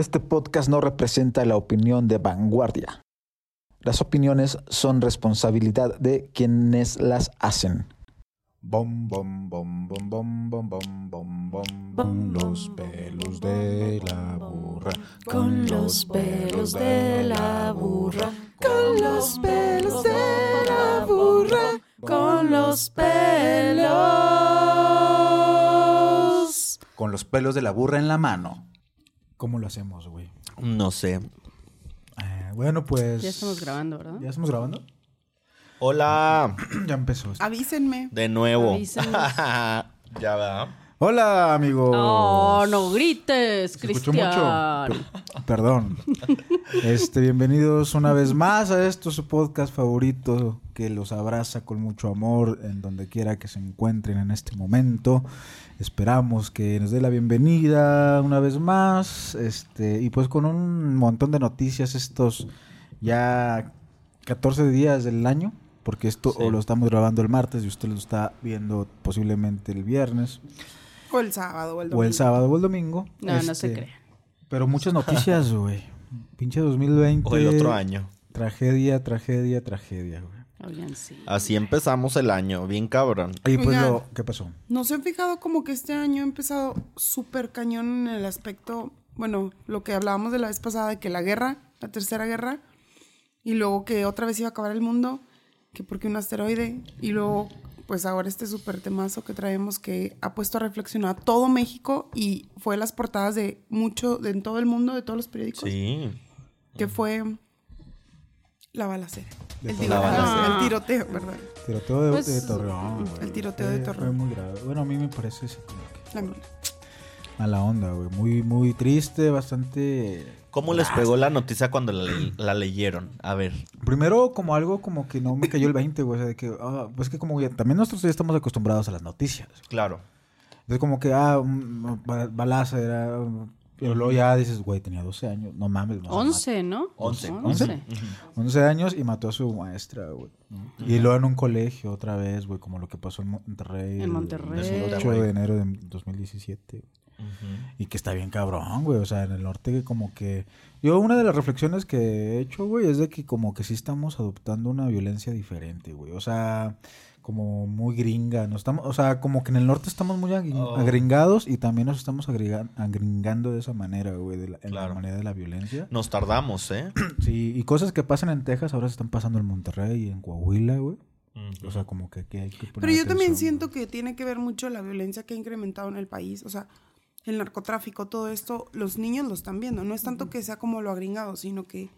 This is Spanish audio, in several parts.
Este podcast no representa la opinión de vanguardia. Las opiniones son responsabilidad de quienes las hacen. Bom, bom, bom, bom, bom, bom, bom, bom, bom, bom, los pelos de la burra. Con los pelos de la burra, con los pelos de la burra, con los pelos. Con los pelos de la burra en la mano. ¿Cómo lo hacemos, güey? No sé. Eh, bueno, pues... Ya estamos grabando, ¿verdad? ¿Ya estamos grabando? Hola, ya empezó. esto. Avísenme. de nuevo. Avísanos. ya va. Hola, amigos. No, no grites, Se escuchó mucho. Cristian. Per- perdón. Este, bienvenidos una vez más a esto, su podcast favorito que los abraza con mucho amor en donde quiera que se encuentren en este momento. Esperamos que nos dé la bienvenida una vez más. Este, y pues con un montón de noticias estos ya 14 días del año. Porque esto Sí. o lo estamos grabando el martes y usted lo está viendo posiblemente el viernes. O el sábado o el O domingo. el sábado o el domingo. No, no se Este, crean. Pero muchas noticias, güey. Pinche 2020. O el otro año. Tragedia, tragedia, tragedia, güey. Oigan, sí. Así empezamos el año, bien cabrón. Y pues Oigan. lo, ¿qué pasó? ¿No se han fijado como que este año ha empezado súper cañón en el aspecto, bueno, lo que hablábamos de la vez pasada, de que la guerra, la tercera guerra, y luego que otra vez iba a acabar el mundo, que porque un asteroide, y luego, pues ahora este súper temazo que traemos que ha puesto a reflexionar a todo México y fue las portadas de mucho, de en todo el mundo, de todos los periódicos, Sí. que fue la balacera. El, todo. tiro- La balacera. el tiroteo, ¿verdad? Tiroteo de, Pues, de Torreón. güey. el tiroteo de Torreón. Fue muy grave. Bueno, a mí me parece sí, como que La mía. mala onda, güey. Muy, muy triste, bastante... ¿Cómo les pegó la noticia cuando la, le- la leyeron? A ver. Primero, como algo como que no me cayó el 20, güey. O sea, de que, ah, pues que como ya- también nosotros ya estamos acostumbrados a las noticias. Claro. Entonces, como que, ah, balazo era. Pero luego ya dices, güey, tenía 12 años. No mames, no. 11, ¿no? Once. 11. 11 años y mató a su maestra, güey. Y luego en un colegio otra vez, güey, como lo que pasó en Monterrey. En el Monterrey. 18 de enero de 2017. Ujú. Y que está bien cabrón, güey. O sea, en el norte como que... Yo una de las reflexiones que he hecho, güey, es de que como que sí estamos adoptando una violencia diferente, güey. O sea, como muy gringa. No estamos, o sea, como que en el norte estamos muy Oh. agringados y también nos estamos agringando de esa manera, güey, de la, en Claro. la manera de la violencia. Nos tardamos, ¿eh? Sí, y cosas que pasan en Texas ahora se están pasando en Monterrey y en Coahuila, güey. O sea, como que aquí hay que poner Pero yo también siento güey. que tiene que ver mucho la violencia que ha incrementado en el país. O sea, el narcotráfico, todo esto, los niños lo están viendo. No es tanto que sea como lo agringado, sino que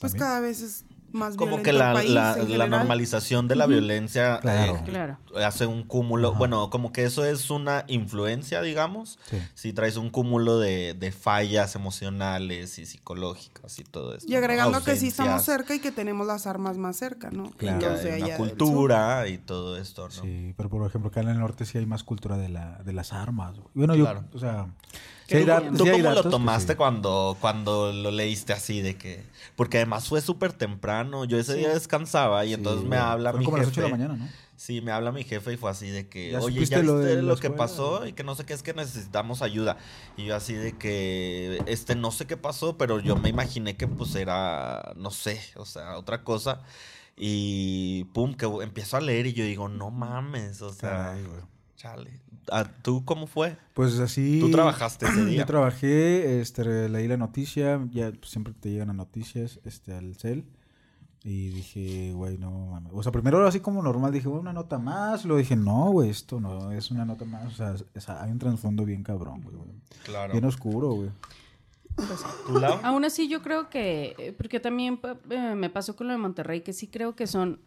pues También. cada vez es más Como que la, país la- la normalización de la violencia Claro. eh, Claro. hace un cúmulo. Bueno, como que eso es una influencia, digamos. Sí. Si traes un cúmulo de, de fallas emocionales y psicológicas y todo esto. Y agregando ¿no? que sí estamos cerca y que tenemos las armas más cerca, ¿no? Claro. que hay una cultura y todo esto, ¿no? Sí, pero por ejemplo, acá en el norte sí hay más cultura de, la, de las armas. Bueno, yo, Claro. o sea, sí Qué hay, da- bien. ¿Tú sí cómo datos lo que tomaste sí. cuando, cuando lo leíste así de que... Porque además fue súper temprano. Yo ese día descansaba y Sí, entonces me habla mi como a las 8 jefe. de la mañana, ¿no? Sí, me habla mi jefe y fue así de que, ¿Ya oye, ¿ya lo viste lo, que escuela? pasó? Y que no sé qué, es que necesitamos ayuda. Y yo así de que, este, no sé qué pasó, pero yo me imaginé que pues era, no sé, o sea, otra cosa. Y pum, que empiezo a leer y yo digo, no mames, o sea, Caray, chale. ¿Tú cómo fue? Pues así. ¿Tú trabajaste ese día? Yo trabajé, este, leí la noticia, ya pues, siempre te llegan las noticias, este, al cel. Y dije, güey, no mames. O sea, primero así como normal, dije, bueno, una nota más. Luego dije, no, güey, esto no es una nota más. O sea, es- hay un trasfondo bien cabrón, güey. güey. Claro. Bien oscuro, güey. ¿Tú, Lau? Aún así yo creo que, eh, porque también eh, me pasó con lo de Monterrey, que sí creo que son,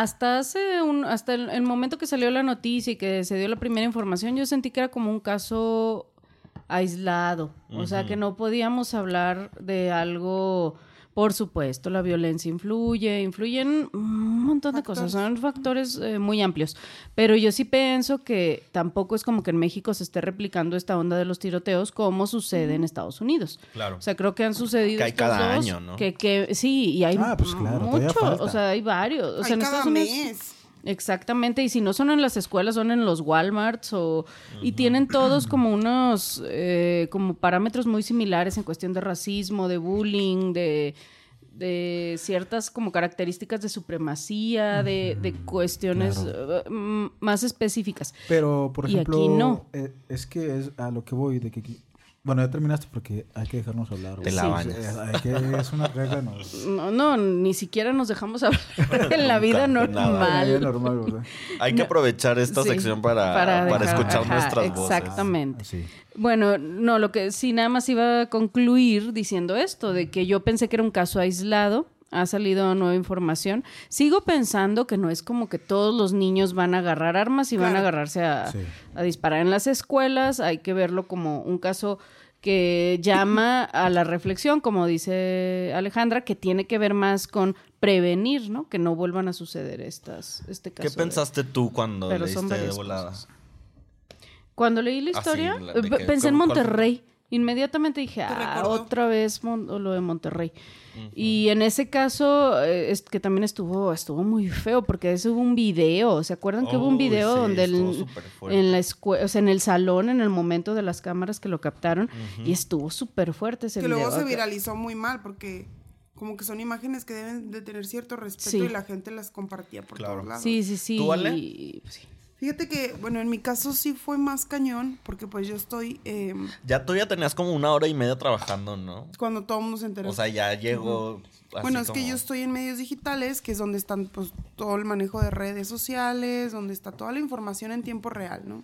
hasta hace un, hasta el, el momento que salió la noticia y que se dio la primera información, yo sentí que era como un caso aislado, o sea, que no podíamos hablar de algo, por supuesto, la violencia influye, influyen un montón de cosas, son factores eh, muy amplios, pero yo sí pienso que tampoco es como que en México se esté replicando esta onda de los tiroteos como sucede en Estados Unidos. Claro. O sea, creo que han sucedido Que hay estos cada dos, año, ¿no? Que, que, sí, y hay Ah, pues claro, muchos, o sea, hay varios. O sea, Hay en cada Estados Unidos mes. Exactamente, y si no son en las escuelas, son en los Walmarts o y tienen todos como unos eh, como parámetros muy similares en cuestión de racismo, de bullying, de, de ciertas como características de supremacía, de, de cuestiones eh, más específicas. Pero, por ejemplo, no. eh, es que es a lo que voy, de que... Bueno, ya terminaste porque hay que dejarnos hablar. Te la bañas. Hay que- es una regla, no. No, no, ni siquiera nos dejamos hablar en la vida nada. normal. Es normal, ¿verdad? Hay que aprovechar esta Sí, sección para, para, dejar- escuchar ajá, nuestras voces. Exactamente. Bueno, no, lo que sí nada más iba a concluir diciendo esto, de que yo pensé que era un caso aislado, ha salido nueva información. Sigo pensando que no es como que todos los niños van a agarrar armas y van a agarrarse a, Sí. a disparar en las escuelas, hay que verlo como un caso que llama a la reflexión, como dice Alejandra, que tiene que ver más con prevenir, ¿no? Que no vuelvan a suceder estas, este caso. ¿Qué de- pensaste tú cuando Pero leíste de volada? cosas. Cuando leí la Ah, sí, historia, la- de eh, que- pensé en. Monterrey. Inmediatamente dije, ah, otra vez lo de Monterrey. Y en ese caso, eh, es que también estuvo, estuvo muy feo, porque eso hubo un video. ¿Se acuerdan que hubo un video sí, donde el- en la escue- o sea, en el salón, en el momento de las cámaras que lo captaron, y estuvo súper fuerte ese Que video. luego se viralizó muy mal porque como que son imágenes que deben de tener cierto respeto Sí. y la gente las compartía por Claro. todos lados. Sí, sí, sí. ¿Tú, Ale? y- pues, sí. Fíjate que, bueno, en mi caso sí fue más cañón porque pues yo estoy eh, Ya tú ya tenías como una hora y media trabajando, ¿no? cuando todo el mundo se enteró. O sea, ya llegó. así Bueno, es que yo estoy en medios digitales, que es donde están pues todo el manejo de redes sociales, donde está toda la información en tiempo real, ¿no?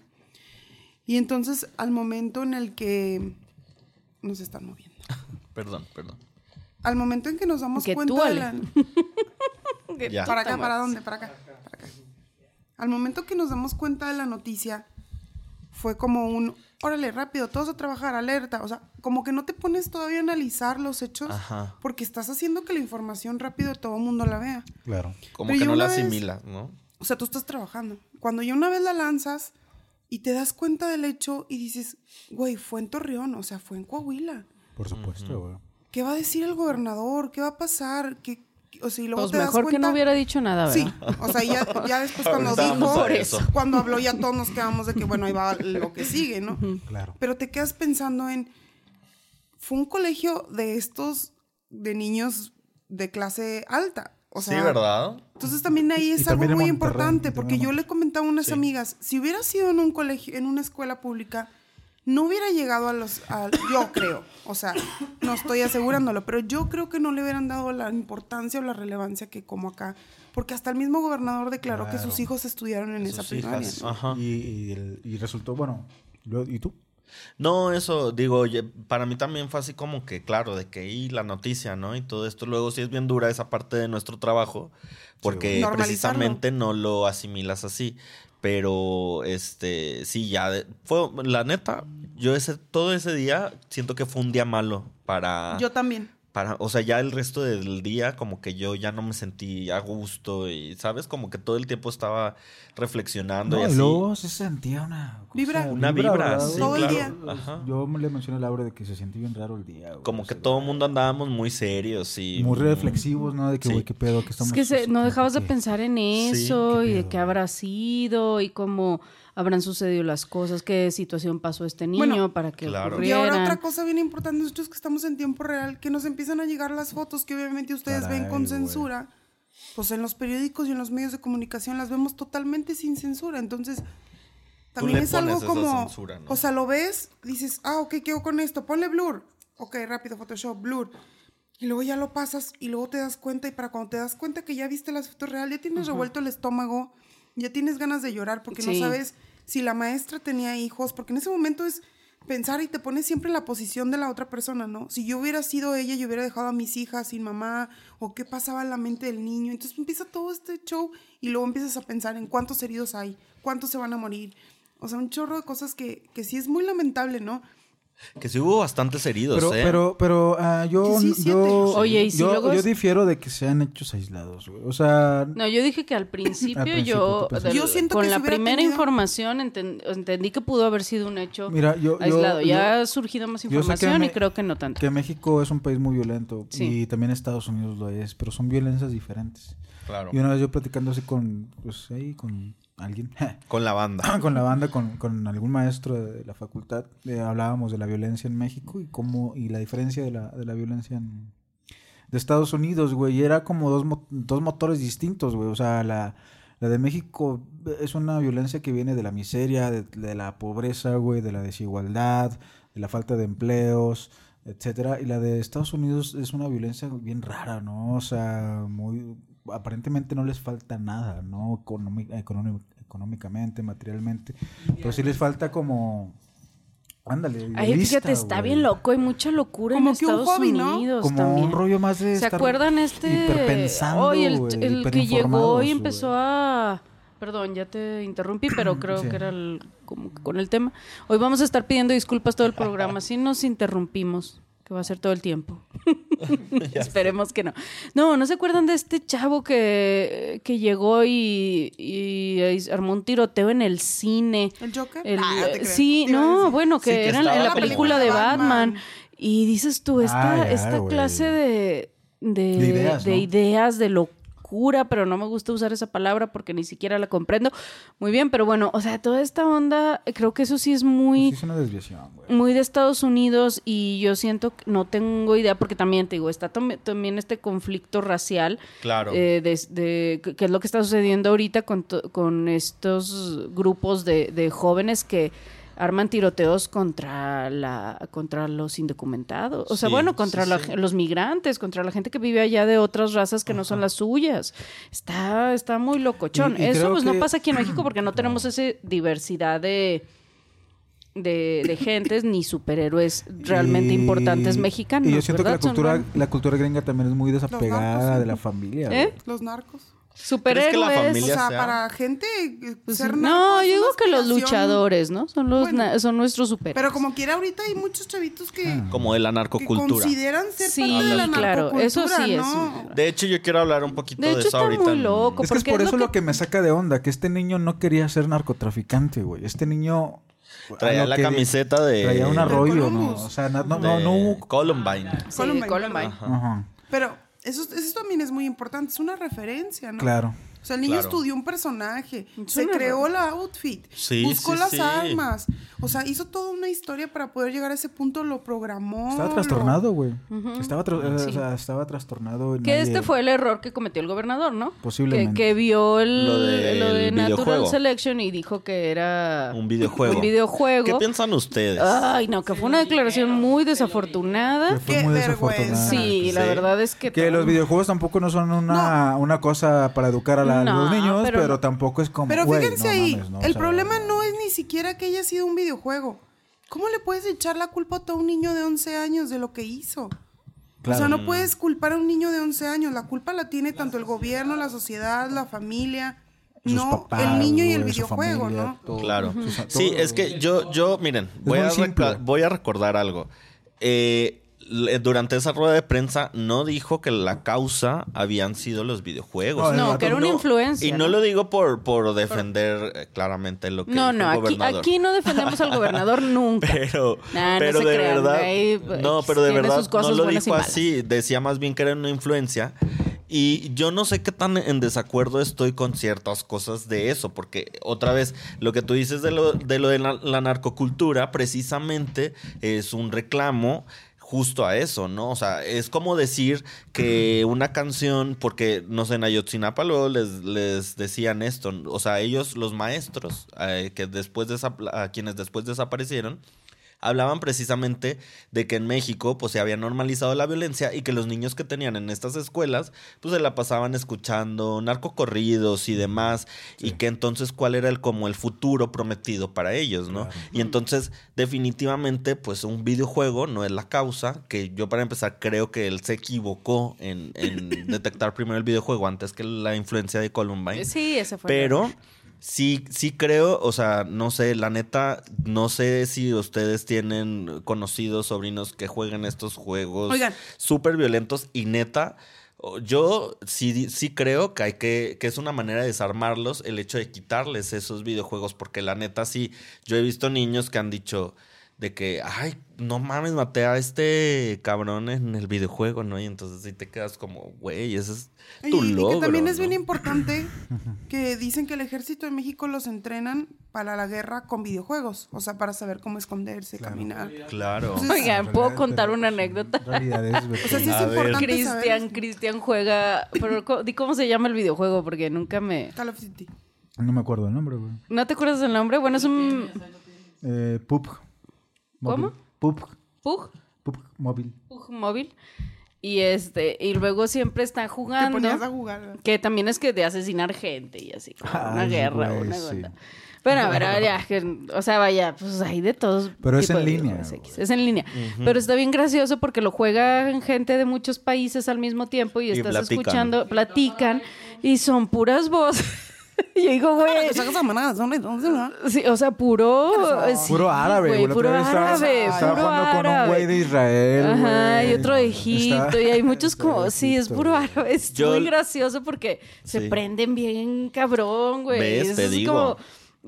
Y entonces al momento en el que nos están moviendo, Perdón, perdón. al momento en que nos damos Que cuenta tú, de la... Para acá, ¿para dónde? Para acá, para acá. Al momento que nos damos cuenta de la noticia, fue como un, órale, rápido, todos a trabajar, alerta. O sea, como que no te pones todavía a analizar los hechos Ajá. porque estás haciendo que la información rápido todo el mundo la vea. Claro. Como Pero que no la vez- asimilas, ¿no? O sea, tú estás trabajando. Cuando ya una vez la lanzas y te das cuenta del hecho y dices, güey, fue en Torreón, o sea, fue en Coahuila. Por supuesto, güey. ¿Qué va a decir el gobernador? ¿Qué va a pasar? ¿Qué, qué- o sea, y luego Pues te das mejor que cuenta- no hubiera dicho nada, ¿verdad? Sí, o sea, ya, ya después cuando dijo, eso. cuando habló ya todos nos quedamos de que, bueno, ahí va lo que sigue, ¿no? Claro. Pero te quedas pensando en, fue un colegio de estos, de niños de clase alta. O sea, sí, ¿verdad? Entonces también ahí es Y algo muy importante, porque yo le comentaba a unas Sí. amigas, si hubiera sido en un colegio, en una escuela pública, no hubiera llegado a los, a- yo creo, o sea, no estoy asegurándolo, pero yo creo que no le hubieran dado la importancia o la relevancia que como acá, porque hasta el mismo gobernador declaró que sus hijos estudiaron en Sus esa primaria. hijas. ¿no? Ajá. Y, y, el- y resultó, bueno, ¿y tú? No, eso, digo, para mí también fue así como que, claro, de que y la noticia, ¿no? Y todo esto, luego sí es bien dura esa parte de nuestro trabajo, porque precisamente no lo asimilas así. Pero, este, sí, ya, de- fue, la neta, yo ese, todo ese día siento que fue un día malo para... Yo también. Para, o sea, ya el resto del día como que yo ya no me sentí a gusto y, ¿sabes? Como que todo el tiempo estaba reflexionando y No, y así. luego se sentía una... cosa- Vibra. Una vibra. Todo el día. Ajá. Yo le mencioné a Laura de que se siente bien raro el día. güey. Como O que sea, todo el mundo andábamos muy serios y... Muy reflexivos, ¿no? De que, Sí. güey, qué pedo, que estamos... Es que se- no dejabas de pensar en eso y de qué habrá sido y cómo habrán sucedido las cosas, qué situación pasó este niño Bueno, para que claro. Y ocurrieran. ahora otra cosa bien importante, nosotros que estamos en tiempo real, que nos empiezan a llegar las fotos que obviamente ustedes ven Caray, con güey. censura, pues en los periódicos y en los medios de comunicación las vemos totalmente sin censura. Entonces, también es algo como, censura, ¿no? o sea, lo ves, dices, ah, ok, ¿qué hago con esto? Ponle blur. Ok, rápido, Photoshop, blur. Y luego ya lo pasas y luego te das cuenta y para cuando te das cuenta que ya viste las fotos reales, ya tienes revuelto el estómago, ya tienes ganas de llorar porque no sabes si la maestra tenía hijos, porque en ese momento es pensar y te pones siempre en la posición de la otra persona, ¿no? Si yo hubiera sido ella, yo hubiera dejado a mis hijas sin mamá, o qué pasaba en la mente del niño. Entonces empieza todo este show y luego empiezas a pensar en cuántos heridos hay, cuántos se van a morir. O sea, un chorro de cosas que, que sí es muy lamentable, ¿no? Que sí hubo bastantes heridos, Pero, ¿eh? pero, pero ah, yo, Sí, sí, yo. Oye, y si yo, luego yo es- difiero de que sean hechos aislados, güey. O sea, No, yo dije que al principio, principio, yo, del- Yo siento con que la si primera tenido- información enten- entendí que pudo haber sido un hecho mira, yo, yo- aislado. yo- ya ha surgido más yo información me- y creo que no tanto. que México es un país muy violento Sí. y también Estados Unidos lo es, pero son violencias diferentes. Claro. Y una vez yo platicando así con, pues ahí con alguien, Con la banda. con la banda, con, con algún maestro de la facultad, eh, hablábamos de la violencia en México y cómo, y la diferencia de la, de la violencia en, de Estados Unidos, güey, y era como dos, dos motores distintos, güey, o sea, la, la de México es una violencia que viene de la miseria, de, de la pobreza, güey, de la desigualdad, de la falta de empleos, etcétera, y la de Estados Unidos es una violencia bien rara, ¿no? O sea, muy aparentemente no les falta nada, ¿no? Económicamente, materialmente, pero sí les falta como ándale, Ay, idealista, fíjate, está bien loco. Hay mucha locura Como en que un Estados. Unidos como también. un rollo más de ¿Se estar acuerdan este? hiperpensando, Hoy el, que llegó y empezó a... Perdón, ya te interrumpí, pero creo Sí. que era el- como que con el tema. Hoy vamos a estar pidiendo disculpas todo el programa. Si nos interrumpimos, que va a ser todo el tiempo. Esperemos que no. No, ¿no se acuerdan de este chavo que, que llegó y, y armó un tiroteo en el cine? ¿El Joker? El- Ah, sí, no, bueno, Sí, que era en la la película película de Batman. Batman. Y dices tú, esta, Ah, ya, esta clase de, de, De ideas, de ¿no? ideas, de locura, pero no me gusta usar esa palabra porque ni siquiera la comprendo. Muy bien, pero bueno, o sea, toda esta onda, creo que eso sí es Pues muy sí es una desviación, güey. muy de Estados Unidos y yo siento que no tengo idea porque también te digo, está tam- también este conflicto racial Claro. eh, de, de- que es lo que está sucediendo ahorita con, con estos grupos de, de jóvenes que arman tiroteos contra la contra los indocumentados, o sea, Sí, bueno, contra sí, la- sí. los migrantes, contra la gente que vive allá de otras razas que no son las suyas. Está está muy locochón. Y- y Eso pues no pasa aquí en México porque no tenemos esa diversidad de de, de gentes ni superhéroes realmente Y- importantes mexicanos. Y yo siento ¿verdad? que la cultura, la cultura gringa también es muy desapegada narcos, de la familia. ¿Eh? Los narcos. Superhéroes. la O familia- sea, sea- para gente Pues, ser no, narco es yo digo que los luchadores, ¿no? Son los Bueno. na- son nuestros superhéroes. Pero como quiera ahorita hay muchos chavitos que, Ah. Como de la que narcocultura. consideran ser Sí, parte de la claro, narcocultura, eso sí es ¿no? De hecho, yo quiero hablar un poquito De de, hecho, eso está ahorita. muy loco. Es que es porque por es eso lo lo que- que... me saca de onda, que este niño no quería ser narcotraficante, güey. Este niño... Traía la que- camiseta de... Traía un arroyo, ¿no? O sea, no, no, de no, no hubo... Columbine. Sí, Columbine. Ajá, Pero eso, eso también es muy importante, es una referencia, ¿no? claro. O sea, el niño Claro. estudió un personaje, Es se creó la outfit, Sí, buscó sí, las sí. armas, o sea, hizo toda una historia para poder llegar a ese punto, lo programó. Estaba lo- trastornado, güey. estaba, tra- eh, Sí. o sea, estaba trastornado. Que nadie- este fue el error que cometió el gobernador, ¿no? Posiblemente. Que, que vio el, Lo de, Natural videojuego. Selection y dijo que era Un videojuego. un videojuego. ¿Qué piensan ustedes? Ay, no, que fue una declaración muy desafortunada. que fue Qué muy vergüenza. desafortunado. Sí, la Sí. verdad es que... Que todo- los videojuegos tampoco no son una, una cosa para educar a, la- a No, los niños, pero- pero, tampoco es como. Pero fíjense no ahí, mames, ¿no? O el sea, problema no es ni siquiera que haya sido un videojuego. ¿Cómo le puedes echar la culpa a todo un niño de 11 años de lo que hizo? Claro. O sea, no puedes culpar a un niño de 11 años. La culpa la tiene tanto el gobierno, la sociedad, la familia, sus no papás, el niño y el videojuego, familia, ¿no? todo. Claro. Sí, es que yo, yo, miren, voy a, voy a recordar algo. Eh, durante esa rueda de prensa no dijo que la causa habían sido los videojuegos. No, que era una No, influencia. Y no, lo digo por, por defender eh, claramente lo que No, dijo no, el aquí, no defendemos al gobernador nunca. Pero, Nah, no pero se de crean, verdad, ahí, no, pero de verdad no lo dijo así. Decía más bien que era una influencia. Y yo no sé qué tan en desacuerdo estoy con ciertas cosas de eso, porque otra vez, lo que tú dices de lo de, lo de la, la narcocultura, precisamente es un reclamo justo a eso, ¿no? O sea, es como decir que una canción, porque no sé, en Ayotzinapa les, les decían esto, o sea, ellos, los maestros, eh, que después desap- a quienes después desaparecieron, hablaban precisamente de que en México pues se había normalizado la violencia y que los niños que tenían en estas escuelas pues se la pasaban escuchando narcocorridos y demás y que entonces cuál era el como el futuro prometido para ellos, ¿no? Y entonces definitivamente pues un videojuego no es la causa, que yo para empezar creo que él se equivocó en, en detectar primero el videojuego antes que la influencia de Columbine. Sí, ese fue. Pero Sí, sí creo, o sea, no sé, la neta, no sé si ustedes tienen conocidos sobrinos que jueguen estos juegos súper violentos y neta, yo sí, sí creo que hay que, que es una manera de desarmarlos el hecho de quitarles esos videojuegos, porque la neta sí, yo he visto niños que han dicho de que, ay, no mames, maté a este cabrón en el videojuego, ¿no? Y entonces sí te quedas como, güey, ese es tu y logro. que también es ¿no? bien importante que dicen que el ejército de México los entrenan para la guerra con videojuegos. O sea, para saber cómo esconderse, caminar. Claro. Entonces, Oigan, ¿puedo contar una anécdota? En realidad es, O sea, sí es A importante Cristian. Cristian juega, pero di cómo se llama el videojuego porque nunca me Call of Duty. No me acuerdo el nombre, güey. ¿No te acuerdas del nombre? Bueno, es un Eh, PUBG. ¿Cómo? PUBG. Pug, PUBG móvil. Pug móvil. Y este, y luego siempre están Te jugando. ponías a jugar. Que también es que de asesinar gente y así, como una Ay, guerra, güey, una sí. Pero a ver, a ver, ya, que- o sea, vaya, pues hay de todos. Pero es en de línea. Es en línea. Pero está bien gracioso porque lo juegan gente de muchos países al mismo tiempo y, Y estás platican. escuchando, platican y son puras voces. Y yo digo, güey. Sí, o sea, puro. sí, Puro árabe, güey, puro árabe, estaba puro jugando con un güey de Israel, Ajá, y otro de Egipto, Está- y hay muchos como, sí, es puro árabe, es Yo- muy gracioso porque se Sí. prenden bien cabrón, güey. ¿Ves? Eso Te es digo. como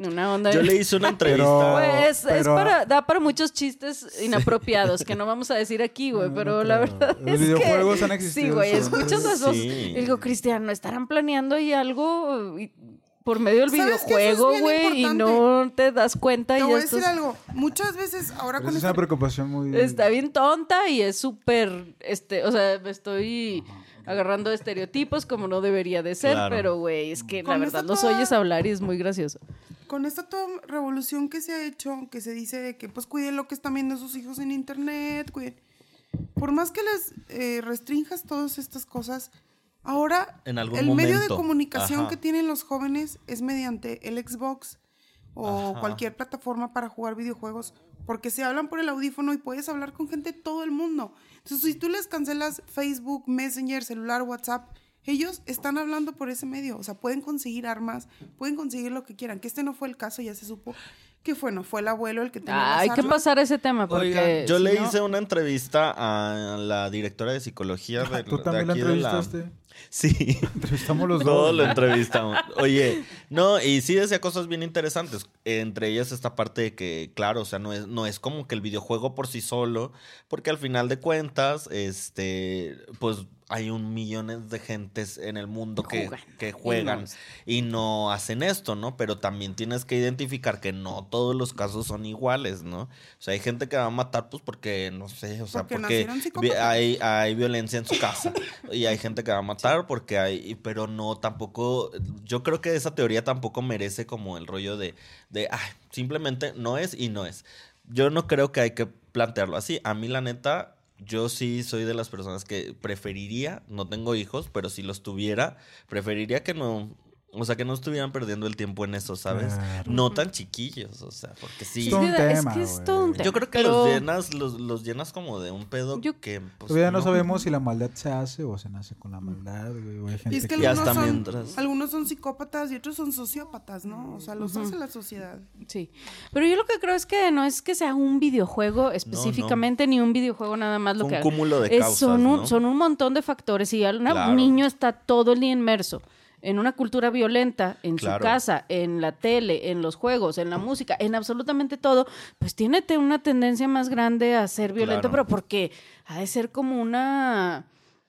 una onda. Yo le hice una entrevista. Pues, es Pero- para, da para muchos chistes inapropiados que no vamos a decir aquí, güey, No, pero no la verdad Los es videojuegos que... han existido Sí, güey, escuchas voces. Sí. Y digo, Cristian, ¿no estarán planeando ahí algo y- por medio del ¿Sabes que eso es videojuego, güey? Y importante? no te das cuenta Te y voy a esto decir es- algo. Muchas veces ahora Pero con es esto... una preocupación muy... Está bien tonta y es súper, este, o sea, me estoy agarrando estereotipos como no debería de ser, Claro. pero güey, es que la Con verdad esta los toda- oyes hablar y es muy gracioso. con esta toda revolución que se ha hecho, que se dice de que pues cuiden lo que están viendo sus hijos en internet, cuiden. Por más que les eh, restrinjas todas estas cosas, ahora En algún el medio de comunicación Ajá. que tienen los jóvenes es mediante el Xbox o Ajá. cualquier plataforma para jugar videojuegos, porque se hablan por el audífono y puedes hablar con gente de todo el mundo. Entonces, si tú les cancelas Facebook, Messenger, celular, WhatsApp, ellos están hablando por ese medio, o sea, pueden conseguir armas, pueden conseguir lo que quieran. Que este no fue el caso, ya se supo que fue, no fue el abuelo el que tenía Ah, las hay que pasar ese tema porque Oigan, yo si le no- hice una entrevista a la directora de psicología de, ¿Tú de también la aquí de la- entrevistaste? Sí. Entrevistamos los dos. lo entrevistamos. Oye, no, y sí decía cosas bien interesantes. Entre ellas esta parte de que, claro, o sea, no es, no es como que el videojuego por sí solo, porque al final de cuentas, este, pues hay un millones de gentes en el mundo que Juegan. que Y juegan no. y no hacen esto, ¿no? Pero también tienes que identificar que no todos los casos son iguales, ¿no? O sea, hay gente que va a matar, pues porque, no sé, o sea, Porque hay, hay violencia en su casa. y hay gente que va a matar porque hay, pero no, tampoco, yo creo que esa teoría tampoco merece como el rollo de, de, ay, simplemente no es y no es. Yo no creo que hay que plantearlo así. A mí, la neta, yo sí soy de las personas que preferiría, no tengo hijos, pero si los tuviera, preferiría que no, o sea, que no estuvieran perdiendo el tiempo en eso, ¿sabes? Claro. No tan chiquillos, o sea, porque sí. Es todo un que, es tema, que es todo un tema. Yo creo que pero- los llenas, los, los llenas como de un pedo Yo- que pues, Todavía no sabemos si la maldad se hace o se nace con la maldad, güey. o hay Y es que Y algunos son, mientras- algunos son psicópatas y otros son sociópatas, ¿no? O sea, los hace la sociedad. Sí, pero yo lo que creo es que no es que sea un videojuego específicamente ni un videojuego nada más lo Un que cúmulo de es- causas, son, un, ¿no? son un montón de factores y Claro. un niño está todo el día inmerso en una cultura violenta, en Claro. su casa, en la tele, en los juegos, en la música, en absolutamente todo, pues tiene una tendencia más grande a ser violento, Claro. pero porque ha de ser como una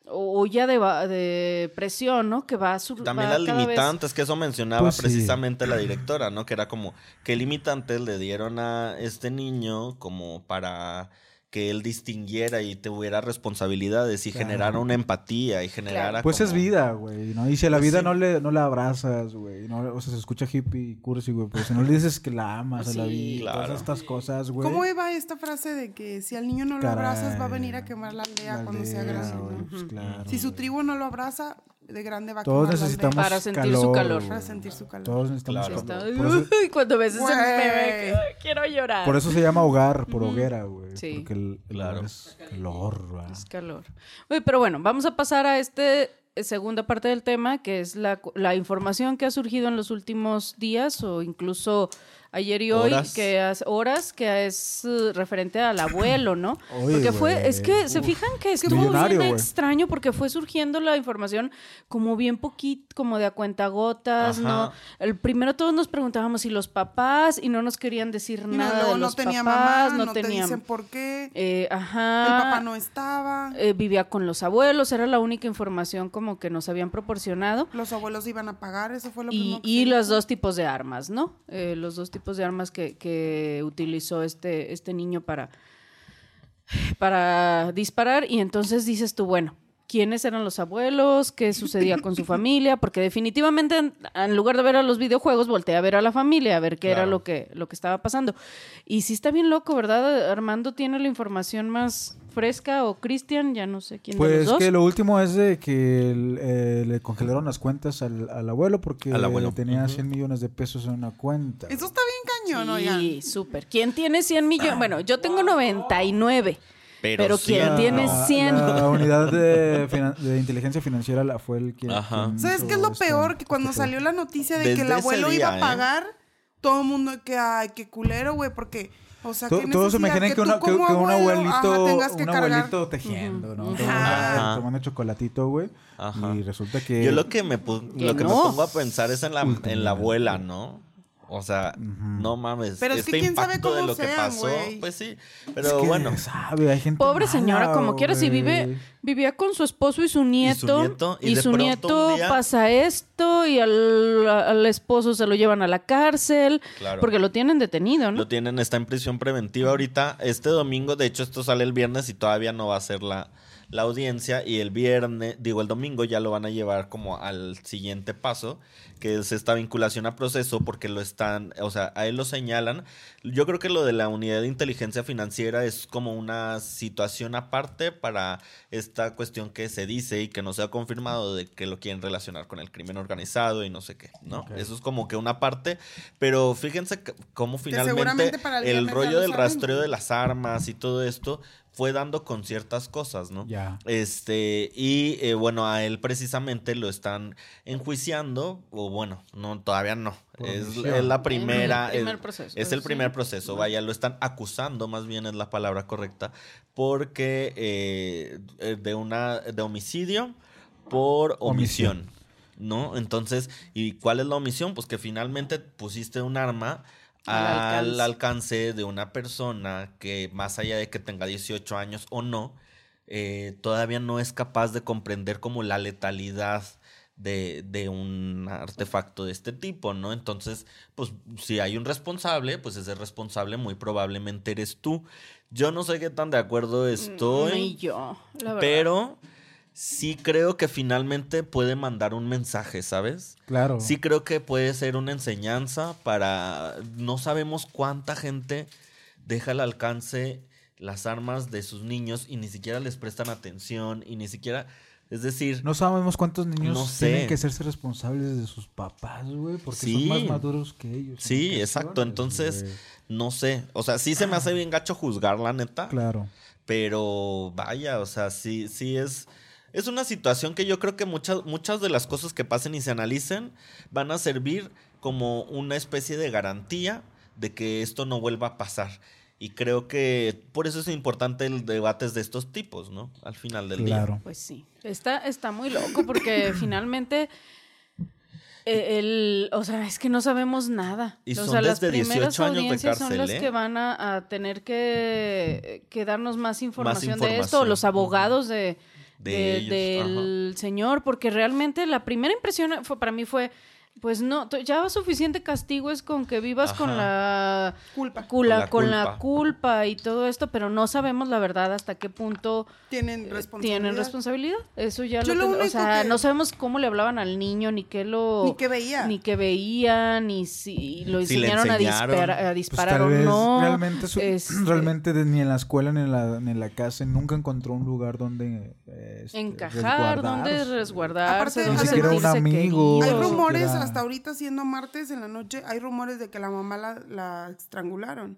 olla de, presión, ¿no? Que va a sur- También las vez- limitantes, que eso mencionaba Pues sí. precisamente la directora, ¿no? Que era como, ¿qué limitantes le dieron a este niño como para que él distinguiera y tuviera responsabilidades y Claro. generara una empatía y generara Pues es vida, güey, ¿no? Y si a la Pues vida sí. no le no la abrazas, güey, no, o sea, se escucha hippie y cursi, güey, pero si no le dices que la amas a la vida, claro. todas estas cosas, güey. ¿Cómo iba esta frase de que si al niño no lo Caray. abrazas va a venir a quemar la aldea La cuando sea grande? güey, ¿no? pues, claro, Si su tribu no lo abraza, de grande va Todos necesitamos Para sentir su calor. para sentir su calor. Todos necesitamos Claro. calor. Por eso, Uy, cuando ves ese que- quiero llorar. por eso se llama hogar, por hoguera, güey. Sí. Porque el, Claro. es calor, güey. Es calor. Uy, pero bueno, vamos a pasar a este segunda parte del tema, que es la, la información que ha surgido en los últimos días o incluso ayer y hoy, Horas. que es horas, que es eh, referente al abuelo, ¿no? Oye, porque fue, es que se Uf. fijan que estuvo bien extraño porque fue surgiendo la información como bien poquito, como de a cuentagotas, Ajá. ¿no? El primero todos nos preguntábamos si los papás y no nos querían decir Y no, nada luego de no los tenía papás, mamá, no, no, te tenían dicen por qué. eh, ajá. el papá no estaba. eh, vivía con los abuelos, era la única información como que nos habían proporcionado. Los abuelos iban a pagar, eso fue lo Y, primero que y los dos tipos de armas, ¿no? Eh, los dos tipos de armas que, utilizó este, este niño para, para disparar. Y entonces dices tú, bueno, ¿quiénes eran los abuelos? ¿Qué sucedía con su familia? Porque definitivamente en, en lugar de ver a los videojuegos, volteé a ver a la familia, a ver qué era lo que, lo que estaba pasando. Y sí está bien loco, ¿verdad? Armando tiene la información más fresca o Cristian, ya no sé quién de Pues los dos. que lo último es de que el- eh, le congelaron las cuentas al, al abuelo porque Al abuelo. tenía Ujú. 100 millones de pesos en una cuenta. Eso está bien cañón, oigan. Sí, súper. ¿Quién tiene 100 millones? Bueno, yo tengo 99. Pero, Pero sí, ¿quién no. tiene La- 100? La unidad de, de inteligencia financiera la fue el que. Ajá. quien ¿Sabes qué es lo esta- peor? Que cuando este salió la noticia de Desde que el abuelo día, iba a ¿eh? pagar, todo el mundo que, ay, qué culero, güey, porque, o sea, To- qué Todos se imaginan que, una- que- que un abuelito, ajá, que un abuelito tejiendo, ¿no? Ajá. Tomando chocolatito, güey. Ajá. Y resulta que. Yo lo que me Que lo que me no. pongo a pensar es en la, en la abuela, ¿no? O sea, no mames. Pero es que este quién sabe de cómo lo que sean, pasó, pues sí. Es Pero que, bueno. sabe, hay gente Pobre señora, como quiera, si vive, vivía con su esposo y su nieto. nieto, y su nieto día- pasa esto y al, al esposo se lo llevan a la cárcel. Claro. Porque lo tienen detenido, ¿no? Lo tienen, está en prisión preventiva ahorita. Este domingo, de hecho, esto sale el viernes y todavía no va a ser la, la audiencia. Y el viernes, digo, el domingo ya lo van a llevar como al siguiente paso, que es esta vinculación a proceso, porque lo están, o sea, a él lo señalan. Yo creo que lo de la unidad de inteligencia financiera es como una situación aparte para esta cuestión que se dice y que no se ha confirmado de que lo quieren relacionar con el crimen organizado y no sé qué, ¿no? Eso es como que una parte, pero fíjense cómo finalmente el rollo lo del rastreo de las armas y todo esto fue dando con ciertas cosas, ¿no? Ya. Este, y eh, bueno, a él precisamente lo están enjuiciando, o bueno, no, todavía no. Es, la primera. El primer es- proceso, Es el sí. primer proceso, vaya, lo están acusando, más bien es la palabra correcta, porque eh, de una de homicidio por omisión. Omisión. ¿No? Entonces, ¿y cuál es la omisión? Pues que finalmente pusiste un arma Al al alcance. alcance de una persona que más allá de que tenga 18 años o no, eh, todavía no es capaz de comprender como la letalidad de, de un artefacto de este tipo, ¿no? Entonces, pues si hay un responsable, pues ese responsable muy probablemente eres tú. Yo no sé qué tan de acuerdo estoy, Ni yo, la verdad. pero sí creo que finalmente puede mandar un mensaje, ¿sabes? Claro. Sí creo que puede ser una enseñanza para... No sabemos cuánta gente deja al alcance las armas de sus niños y ni siquiera les prestan atención y ni siquiera... Es decir, No sabemos cuántos niños No sé. tienen que hacerse responsables de sus papás, güey, porque Sí. son más maduros que ellos. sí, exacto. Entonces, no sé. O sea, sí se me hace bien gacho juzgar, la neta. Claro. Pero vaya, o sea, sí, sí es. Es una situación que yo creo que muchas, muchas de las cosas que pasen y se analicen van a servir como una especie de garantía de que esto no vuelva a pasar. Y creo que por eso es importante el debate de estos tipos, ¿no? Al final del día. Claro. Pues sí, está, está muy loco porque finalmente, eh, el, o sea, es que no sabemos nada. Y o son sea, las desde primeras 18 años de audiencias son cárcel, las ¿eh? que van a, a tener que, que darnos más información, de esto, los abogados de, De de- del señor, porque realmente la primera impresión fue, para mí fue, pues no, ya suficiente castigo es con que vivas con la Culpa. cula- la con la culpa. y todo esto, pero no sabemos la verdad hasta qué punto Tienen responsabilidad. tienen responsabilidad. Eso ya Yo lo, lo o sea, que- no sabemos cómo le hablaban al niño, ni qué lo Ni qué veía. ni qué veía, ni si lo Si enseñaron a a Pues disparar tal o vez no. realmente, su- Este, realmente de- ni en la escuela ni en la, ni en la casa nunca encontró un lugar donde eh, este, encajar, donde resguardarse. resguardarse, Aparte, donde Ni siquiera un amigo. Hay querido. Rumores, hasta ahorita siendo martes en la noche, hay rumores de que la mamá la, la estrangularon.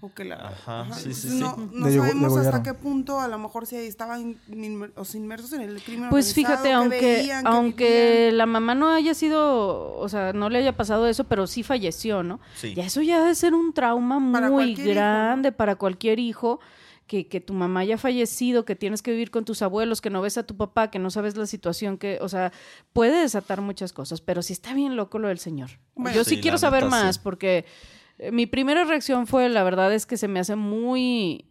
O que la, Ajá, sí, sí, no, sí. no sabemos hasta qué punto a lo mejor si estaban inmer- o sea, inmersos en el crimen Pues fíjate, que aunque, veían, aunque la mamá no haya sido, o sea, no le haya pasado eso, pero sí falleció, ¿no? Sí. Ya eso ya debe ser un trauma Para muy grande para cualquier hijo. Que, que tu mamá haya fallecido, que tienes que vivir con tus abuelos, que no ves a tu papá, que no sabes la situación, que, o sea, puede desatar muchas cosas, pero sí está bien loco lo del señor. Bueno, Yo sí, Sí, quiero saber neta, más, sí. porque eh, mi primera reacción fue, la verdad es que se me hace muy,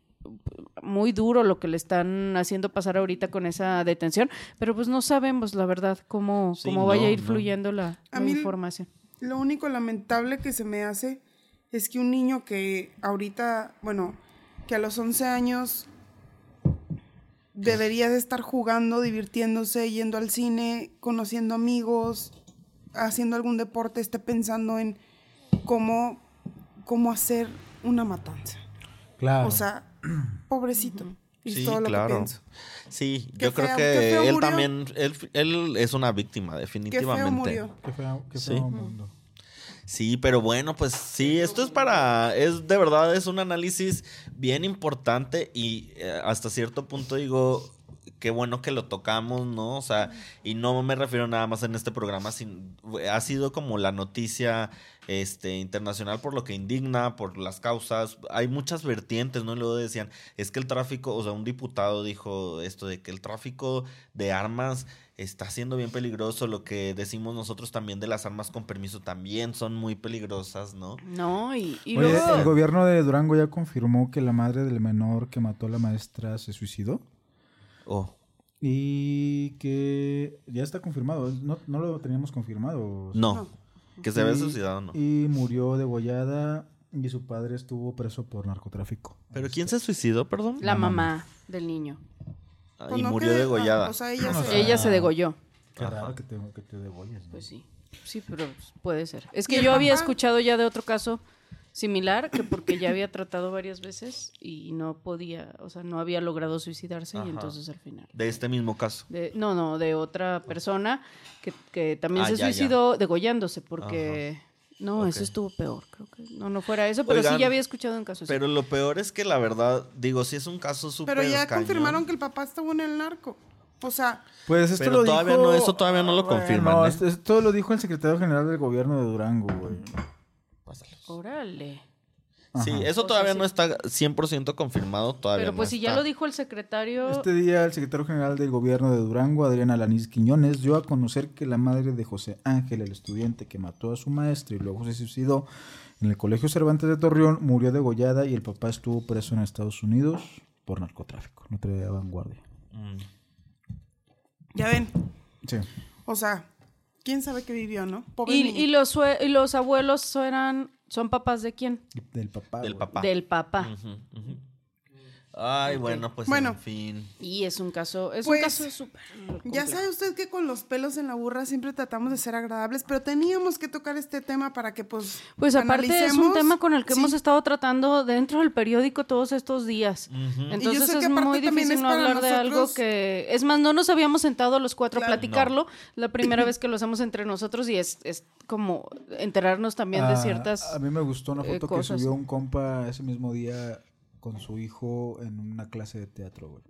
muy duro lo que le están haciendo pasar ahorita con esa detención, pero pues no sabemos la verdad cómo, Sí, cómo vaya no, a ir no. fluyendo la, A la mí- información. Lo único lamentable que se me hace es que un niño que ahorita, bueno, que a los 11 años debería de estar jugando, divirtiéndose, yendo al cine, conociendo amigos, haciendo algún deporte, esté pensando en cómo, cómo hacer una matanza. Claro. O sea, pobrecito. Es Sí, todo lo que claro. pienso. Sí, Qué yo creo que qué él murió. también, él, él es una víctima, Qué definitivamente. feo murió. qué feo, qué Sí. mundo. Sí, pero bueno, pues sí, esto es para, es de verdad, es un análisis bien importante y eh, hasta cierto punto digo, qué bueno que lo tocamos, ¿no? O sea, y no me refiero nada más en este programa, sin, ha sido como la noticia este, internacional por lo que indigna, por las causas, hay muchas vertientes, ¿no? Y luego decían, es que el tráfico, o sea, un diputado dijo esto de que el tráfico de armas está siendo bien peligroso, lo que decimos nosotros también de las armas con permiso también son muy peligrosas, ¿no? No, y, y Oye, luego... el gobierno de Durango ya confirmó que la madre del menor que mató a la maestra se suicidó Oh, y que ya está confirmado. No, no lo teníamos confirmado. no, que se había suicidado, ¿no? Y murió degollada y su padre estuvo preso por narcotráfico. ¿Pero quién se suicidó, perdón? La mamá del niño. Pues y no murió que- degollada. ah, O sea, ella No, se... sé. Ella se degolló. Qué raro que te, que te degolles. ¿no? Pues sí. Sí, pero puede ser. Es ¿Y que yo había escuchado ya de otro caso similar, que porque ya había tratado varias veces y no podía, o sea, no había logrado suicidarse Ajá. y entonces al final. De este mismo caso. De- no, no, de otra persona que, que también Ah, se ya, ya. suicidó degollándose porque... No, Ok. eso estuvo peor, creo que no, no fuera eso, pero Oigan, sí ya había escuchado un caso así. Pero lo peor es que la verdad, digo, sí es un caso súper Pero ya cañón. confirmaron que el papá estuvo en el narco. O sea, Pues esto Pero lo todavía dijo- no- eso todavía no lo Bueno, confirman, No, ¿eh? esto- esto lo dijo el secretario general del gobierno de Durango, güey. Pásalos. Órale. Sí, eso O sea, todavía sí. no está 100% confirmado, todavía Pero pues no si ya lo dijo el secretario... Este día el secretario general del gobierno de Durango, Adriana Lanís Quiñones, dio a conocer que la madre de José Ángel, el estudiante que mató a su maestra y luego se suicidó en el Colegio Cervantes de Torreón, murió degollada y el papá estuvo preso en Estados Unidos por narcotráfico. No traía vanguardia. Mm. ya ven. Sí. O sea, quién sabe qué vivió, ¿no? Pobre ¿Y, niño. y los, sue- y los abuelos eran, son papás de quién? Del papá. Del güey. papá. Del papá. Ay, bueno, pues Bueno. en fin. Y es un caso, es Pues, un caso súper. Ya sabe usted que con los pelos en la burra siempre tratamos de ser agradables, pero teníamos que tocar este tema para que pues Pues aparte es un tema con el que Sí. hemos estado tratando dentro del periódico todos estos días. Entonces es muy difícil es no hablar de algo que... Es más, no nos habíamos sentado los cuatro Claro. a platicarlo. La primera vez que lo hacemos entre nosotros y es, es como enterarnos también de Ah, ciertas... A mí me gustó una eh, foto que subió un compa ese mismo día con su hijo en una clase de teatro, güey.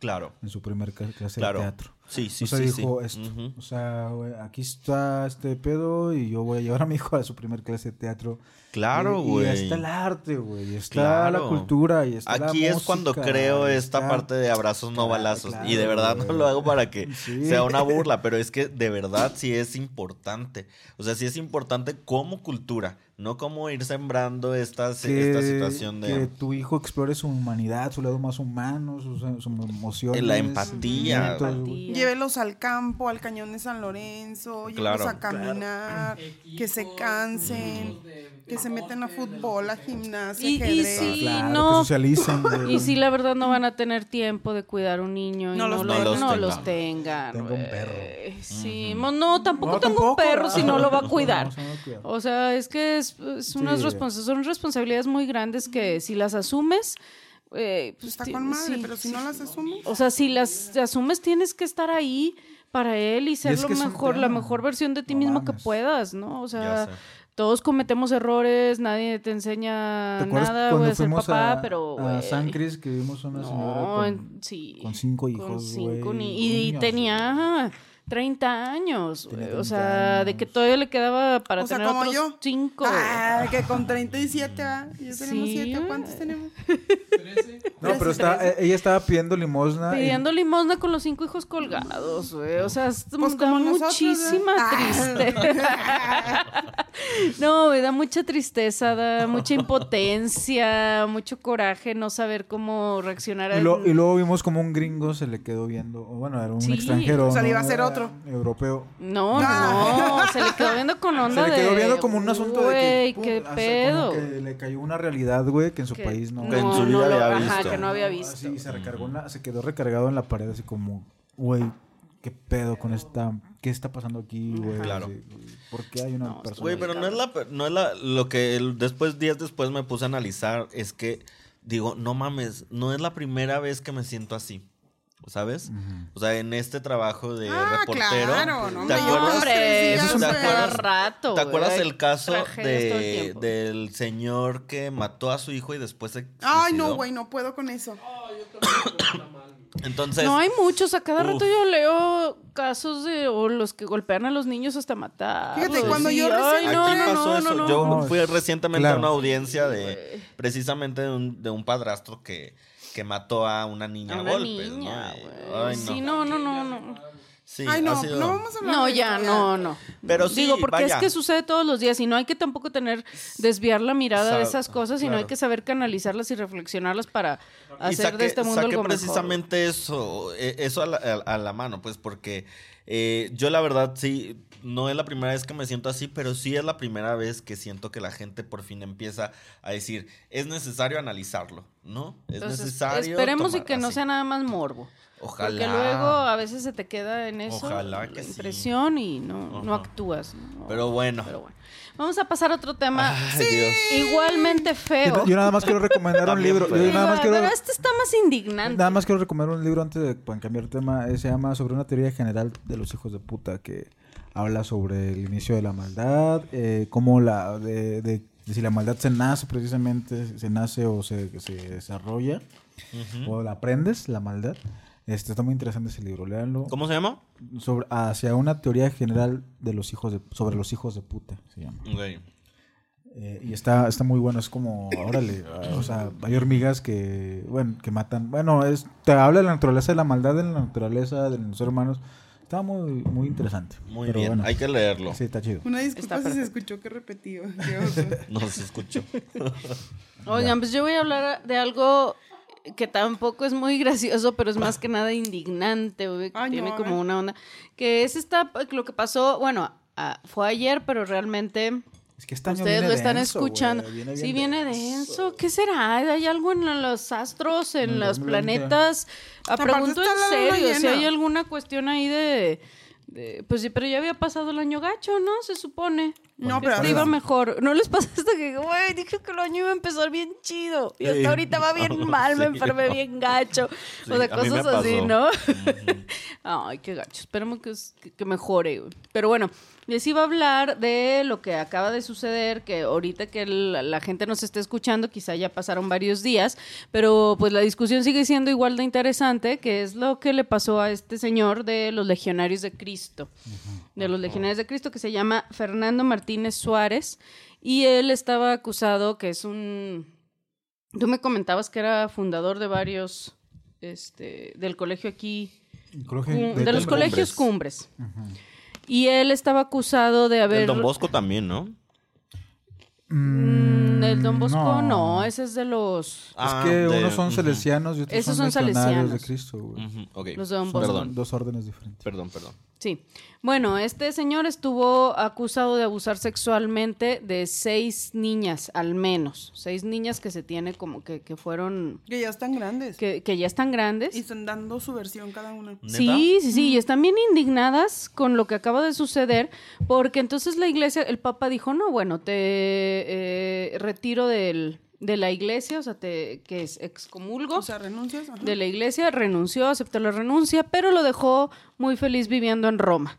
Claro. En su primer clase Claro. de teatro. Sí, sí, o sea, sí. dijo sí. esto. Ujú. O sea, güey, aquí está este pedo y yo voy a llevar a mi hijo a su primer clase de teatro. Claro, Y- güey. Y está el arte, güey. y Está Claro. la cultura y está la Aquí es cuando creo esta está- parte de abrazos no balazos. claro, y de verdad no lo hago para que Sí. sea una burla, pero es que de verdad sí es importante. O sea, sí es importante como cultura, no como ir sembrando esta, que, esta situación que de tu hijo explore su humanidad, su lado más humano, sus, sus emociones. La empatía. sentimientos, Empatía. Llévelos al campo, al cañón de San Lorenzo, llévelos Claro. a caminar, que se cansen, que se metan a fútbol, a gimnasia, Y- y sí, Claro, no. que socialicen. güey. Y si la verdad no van a tener tiempo de cuidar un niño y No no, los no No los tengan. Tengo un perro. güey. Sí, no, tampoco No, tengo un perro si no lo va a cuidar. no se va a cuidar. O sea, es que es, es unas Sí. respons- son responsabilidades muy grandes que si las asumes, eh, pues Está con madre, sí, pero si sí. no las asumes. O sea, si las asumes tienes que estar ahí para él y ser lo mejor, la mejor versión de ti No mismo que puedas, ¿no? O sea, todos cometemos errores, nadie te enseña ¿Te acuerdas nada, cuando voy a ser fuimos papá, a, pero... a güey, San Cris que vimos una señora no, con, en- sí, con cinco hijos, con cinco güey, ni- y, niños, tenía 30 años, güey, o 30 sea, de que todavía le quedaba para O sea, tener como otros yo. cinco. güey. Ah, que con 37, ¿va? Y yo tenemos Sí, 7. güey. ¿Cuántos tenemos? No, pero está, ella estaba pidiendo limosna. y- Pidiendo limosna con los cinco hijos colgados, güey. O sea, es- Pues da como nosotros, muchísima ¿eh? Ah. tristeza. no, me da mucha tristeza, da mucha impotencia, mucho coraje no saber cómo reaccionar a Y, lo- y luego vimos como un gringo se le quedó viendo, o bueno, era un Sí. extranjero. O sea, iba a hacer Era otro. Europeo. No, Ah. no, se le quedó viendo con onda Se le quedó de, viendo como un asunto de que... Pum, qué pedo. Como que le cayó una realidad, güey, que en su Que- país no... Que en su vida lo- había Ajá, visto. que no había visto. Así, se recargó se quedó recargado en la pared así como, güey, qué pedo con esta... ¿Qué está pasando aquí, güey? Claro. ¿Por qué hay una No, persona... Güey, pero no es la, no es la, lo que el- después, días después me puse a analizar, es que, digo, no mames, no es la primera vez que me siento así, ¿sabes? O sea, en este trabajo de Ah, reportero, claro, no, ¿te hombre, acuerdas? eso es un ¿Te güey. acuerdas? rato, ¿Te acuerdas el caso el de, del señor que mató a su hijo y después se Ay, no, güey, no puedo con eso. Entonces, No hay muchos, a cada rato yo leo casos de o los que golpean a los niños hasta matar. Fíjate, cuando yo recién- no, Aquí no, pasó no, eso. no, no. Yo No, fui recientemente claro. a una audiencia de precisamente de un, de un padrastro que, que mató a una niña A golpes, niña, ¿no? Güey. Ay, no. Sí, no, no, no, no. Sí, Ay, no, sido- no vamos a hablar No, de ya, no, no. Pero sí, Digo, porque vaya. es que sucede todos los días y no hay que tampoco tener, desviar la mirada de Sa- esas cosas, sino hay claro. que saber canalizarlas y reflexionarlas para hacer de este mundo algo mejor. precisamente eso, eh, eso a la, a- a la mano, pues porque eh, yo la verdad sí, no es la primera vez que me siento así, pero sí es la primera vez que siento que la gente por fin empieza a decir, es necesario analizarlo, ¿no? Es Entonces, necesario. esperemos y que no sea nada más morbo. Ojalá. Porque luego a veces se te queda en eso Ojalá que la sí. impresión y no, no actúas. ¿no? Pero bueno. Pero bueno. Vamos a pasar a otro tema Ay, Dios. igualmente feo. Yo, yo nada más quiero recomendar un libro. Yo nada más quiero, pero este está más indignante. nada más quiero recomendar un libro antes de cambiar de tema. eh, Se llama Sobre una teoría general de los hijos de puta que habla sobre el inicio de la maldad, eh, cómo la de, de- de si la maldad se nace precisamente, se nace o se, se desarrolla o la aprendes la maldad. Este está muy interesante ese libro, léanlo. ¿Cómo se llama? Sobre hacia una teoría general de los hijos de sobre los hijos de puta se llama. Eh, y está, está muy bueno, es como, órale, o sea, hay hormigas que, bueno, que matan. Bueno, es, te habla de la naturaleza de la maldad, de la naturaleza de los seres humanos. Está muy, muy interesante. Muy Pero bien, bueno, hay que leerlo. Sí, está chido. Una disculpa Está si se escuchó que repetido. No se escuchó. Oigan, pues yo voy a hablar de algo que tampoco es muy gracioso, pero es más que nada indignante, güey, que Ay, tiene como ver. una onda. Que es esta, lo que pasó, bueno, ah, fue ayer, pero realmente Es que este año ustedes viene lo están denso, escuchando. güey, viene sí, bien viene denso. ¿Qué será? ¿Hay algo en los astros, en los 2020? planetas? Ah, pregunto en serio, si hay alguna cuestión ahí de... de- Pues sí, pero ya había pasado el año gacho, ¿no? Se supone. No, pero arriba. iba mejor. ¿No les pasa hasta que, güey, dije que el año iba a empezar bien chido? Y hasta Sí. ahorita va bien mal, me enfermé bien gacho. Sí, o sea, cosas así. ¿no? Ay, qué gacho. Esperemos que, que- mejore. Pero bueno, les iba a hablar de lo que acaba de suceder, que ahorita que la, la gente nos esté escuchando, quizá ya pasaron varios días, pero pues la discusión sigue siendo igual de interesante, que es lo que le pasó a este señor de los legionarios de Cristo. De los legionarios de Cristo, que se llama Fernando Martínez Suárez. Y él estaba acusado, que es un... Tú me comentabas que era fundador de varios, este, del colegio aquí, Colegio cum- de de los Cumbres. colegios cumbres. Y él estaba acusado de haber... El Don Bosco también, ¿no? Mm, el Don Bosco no. no. ese es de los... Es Ah, que de- unos son ujú. salesianos y otros Esos son, son legionarios de salesianos. Cristo, ok. Los de Don Bosco. Perdón. dos órdenes diferentes. Perdón, perdón. Sí. Bueno, este señor estuvo acusado de abusar sexualmente de seis niñas, al menos. Seis niñas que se tiene como que, que fueron... Que ya están grandes. Que, que ya están grandes. Y están dando su versión cada una. ¿Neta? Sí, sí, sí, y están bien indignadas con lo que acaba de suceder, porque entonces la iglesia, el papa dijo, no, bueno, te eh, retiro del, de la iglesia, o sea, te, que es excomulgo O sea, renuncias. Ajá. de la iglesia, renunció, aceptó la renuncia, pero lo dejó muy feliz viviendo en Roma.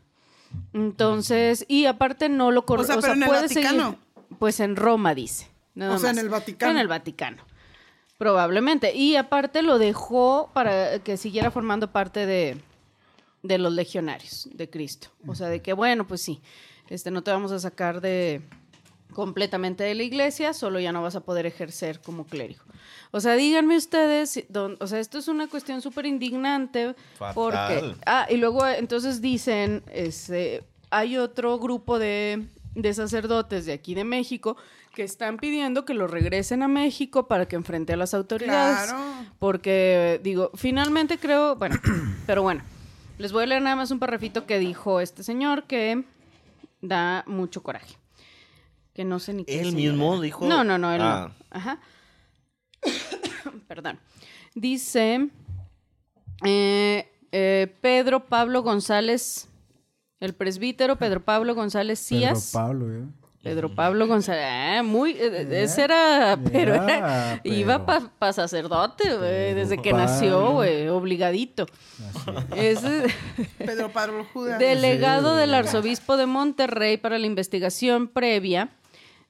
Entonces, y aparte no lo cor- O sea, pero en el Vaticano. seguir- Pues en Roma, dice. nada O sea, en el Vaticano. En el Vaticano. Probablemente. Y aparte lo dejó para que siguiera formando parte de, de los legionarios de Cristo. O sea, de que, bueno, pues sí, este, no te vamos a sacar de completamente de la iglesia, solo ya no vas a poder ejercer como clérigo. O sea, díganme ustedes, don- o sea, esto es una cuestión súper indignante Fatal. porque... Ah, y luego eh, entonces dicen, este, hay otro grupo de, de sacerdotes de aquí de México que están pidiendo que lo regresen a México para que enfrente a las autoridades. Claro. Porque, digo, finalmente creo, bueno, pero bueno, les voy a leer nada más un parrafito que dijo este señor que da mucho coraje. Que no sé ni qué. ¿Él mismo era. dijo? No, no, no, él Ah. no. Ajá. Perdón. Dice eh, eh, Pedro Pablo González, el presbítero Pedro Pablo González Pedro Cías. Pablo, ¿eh? Pedro Pablo González, ah, muy, eh, ese era, pero era- pero- iba para sacerdote, güey, desde que Pablo. nació, güey, obligadito. Ese- Pedro Pablo Judas. delegado del arzobispo de Monterrey para la investigación previa,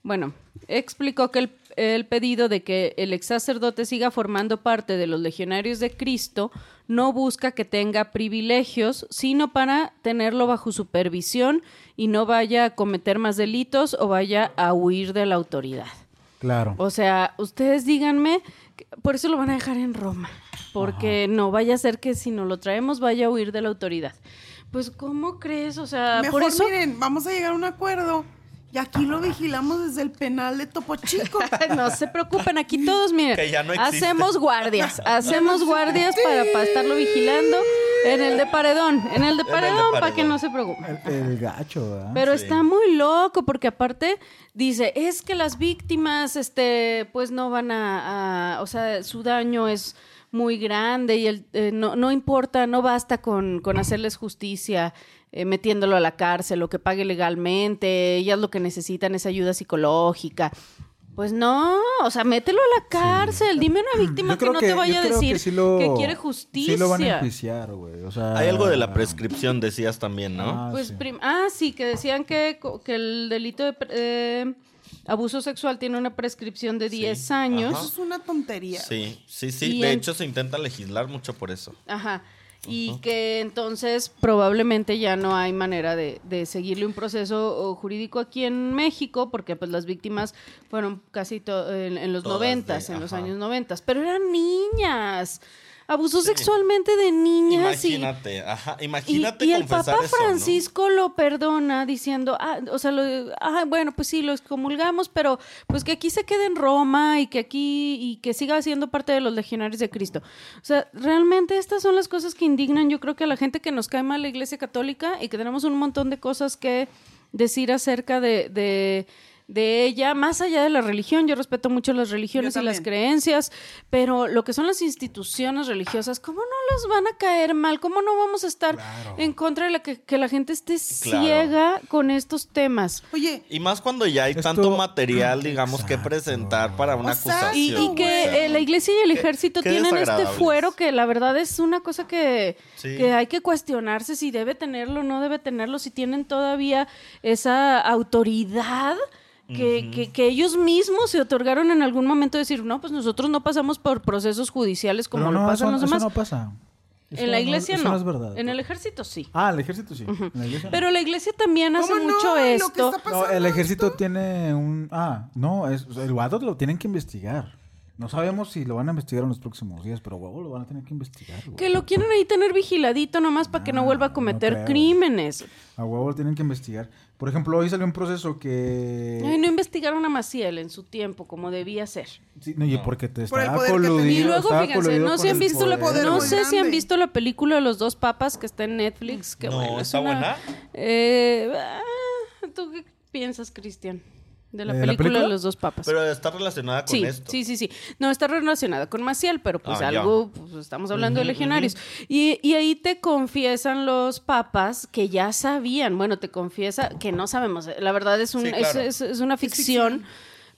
bueno, explicó que el, el pedido de que el ex sacerdote siga formando parte de los legionarios de Cristo no busca que tenga privilegios, sino para tenerlo bajo supervisión y no vaya a cometer más delitos o vaya a huir de la autoridad. Claro. O sea, ustedes díganme, por eso lo van a dejar en Roma, porque no vaya a ser que si no lo traemos vaya a huir de la autoridad. Pues, ¿cómo crees? O sea, Mejor por eso... miren, vamos a llegar a un acuerdo. Y aquí lo vigilamos desde el penal de Topo Chico. No se preocupen, aquí todos, miren, Que ya no existe. hacemos guardias, hacemos guardias para, para estarlo vigilando en el de Paredón, en el de el de Paredón, para que no se preocupen. El, el gacho, ¿verdad? Pero Sí. está muy loco porque aparte dice, es que las víctimas, este, pues no van a, a- o sea, su daño es muy grande y el, eh, no, no importa, no basta con, con hacerles justicia eh, metiéndolo a la cárcel o que pague legalmente, ellas lo que necesitan es ayuda psicológica. Pues no, o sea, mételo a la cárcel, dime una víctima que no que- te yo vaya a decir que, sí lo- que quiere justicia. Sí lo van a enjuiciar, güey. O sea, Hay algo de la prescripción, decías también, ¿no? Ah, Pues sí. prim- ah, sí, que decían que, que el delito de pre- eh, abuso sexual tiene una prescripción de 10 años. Eso es una tontería. Sí, sí, sí. Y De en- hecho, se intenta legislar mucho por eso. Ajá. Y que entonces probablemente ya no hay manera de, de seguirle un proceso jurídico aquí en México, porque pues las víctimas fueron casi en, en los noventas, en los años noventas, pero eran niñas. Abusó sexualmente de niñas y, Imagínate, ajá, Y, imagínate y el confesar Papa eso, ¿no? Francisco lo perdona diciendo, ah, o sea, lo, ah, bueno, pues sí, lo excomulgamos, pero pues que aquí se quede en Roma y que aquí y que siga siendo parte de los legionarios de Cristo. O sea, realmente estas son las cosas que indignan, yo creo que a la gente que nos cae mal la Iglesia Católica y que tenemos un montón de cosas que decir acerca de, de, de ella, más allá de la religión. Yo respeto mucho las religiones y las creencias, pero lo que son las instituciones religiosas, ¿cómo no les van a caer mal? ¿Cómo no vamos a estar en contra de la que, que la gente esté Claro. ciega con estos temas? Oye, Y más cuando ya hay Esto- tanto material, digamos, que presentar para una O sea, acusación. Y, y que eh, la iglesia y el ejército qué tienen este fuero que la verdad es una cosa que, Sí. que hay que cuestionarse si debe tenerlo o no debe tenerlo, si tienen todavía esa autoridad. Que, que- que ellos mismos se otorgaron en algún momento decir, no, pues nosotros no pasamos por procesos judiciales como Pero lo no, pasan eso, los eso demás. no pasa. Eso en la iglesia eso no. no es verdad. En el ejército sí. Ah, el ejército sí. En la iglesia no. Pero la iglesia también hace ¿cómo no? mucho ¿Y lo que esto. está No, pasando el ejército esto? tiene un... Ah, no, es, o sea, el guado lo tienen que investigar. No sabemos si lo van a investigar en los próximos días, pero huevo lo van a tener que investigar. Que lo quieren ahí tener vigiladito nomás para que no Ah, vuelva a no cometer crímenes. A huevo lo tienen que investigar. Por ejemplo, hoy salió un proceso que... Ay, no investigaron a Maciel en su tiempo como debía ser. Sí, no, y porque te Por estaba coludido. Y luego, fíjense, no han visto la sé si han visto la película de los dos papas que está en Netflix. Que No, bueno, es ¿está una- buena? Eh, ah, ¿Tú qué piensas, Cristian? De la, ¿De la película, de los dos papas. Pero está relacionada con sí, esto. sí, sí, sí. No, está relacionada con Maciel, pero pues Ah, algo, pues estamos hablando de legionarios. y, y ahí te confiesan los papas que ya sabían, bueno, te confiesa que no sabemos, la verdad es, un, Sí, es- claro. es, es una ficción,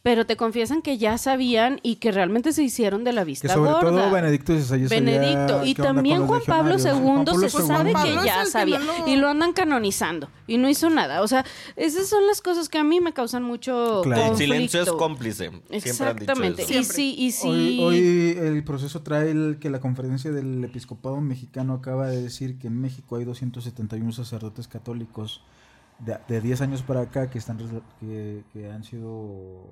pero te confiesan que ya sabían y que realmente se hicieron de la vista Que sobre gorda. todo Benedicto Benedicto. Y también Juan Pablo. Juan II Pablo se sabe que ya que sabía. no lo- Y lo andan canonizando. Y no hizo nada. O sea, esas son las cosas que a mí me causan mucho Claro. El silencio es cómplice. Siempre han dicho Exactamente. eso. Y sí, y sí. Hoy, hoy el proceso trae el que la conferencia del episcopado mexicano acaba de decir que en México hay 271 sacerdotes católicos de, de 10 años para acá que están que, que han sido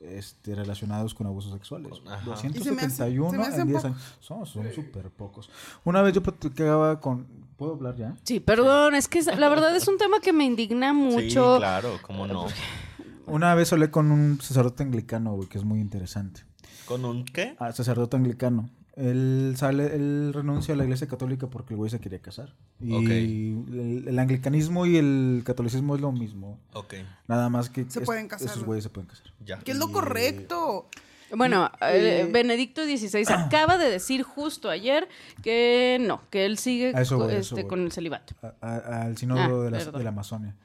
este, relacionados con abusos sexuales. Ajá. Y se me hace- 271 se me hacen en 10 pocos. años. Son son súper pocos. Una vez yo platicaba con... ¿Puedo hablar ya? Sí, perdón, es que la verdad es un tema que me indigna mucho. Sí, claro, cómo no. Una vez hablé con un sacerdote anglicano, güey, que es muy interesante. ¿Con un qué? Ah, sacerdote anglicano. Él sale, él renuncia a la iglesia católica porque el güey se quería casar. Y Ok. el, el anglicanismo y el catolicismo es lo mismo. Ok, Nada más que Se es- pueden casar, esos güeyes se pueden casar. ya. Que es lo correcto. Bueno, eh, Eh, Benedicto XVI acaba de decir justo ayer que no, que él sigue eso voy, este, eso con el celibato. A- a- al sínodo Ah, de, la, de la Amazonia.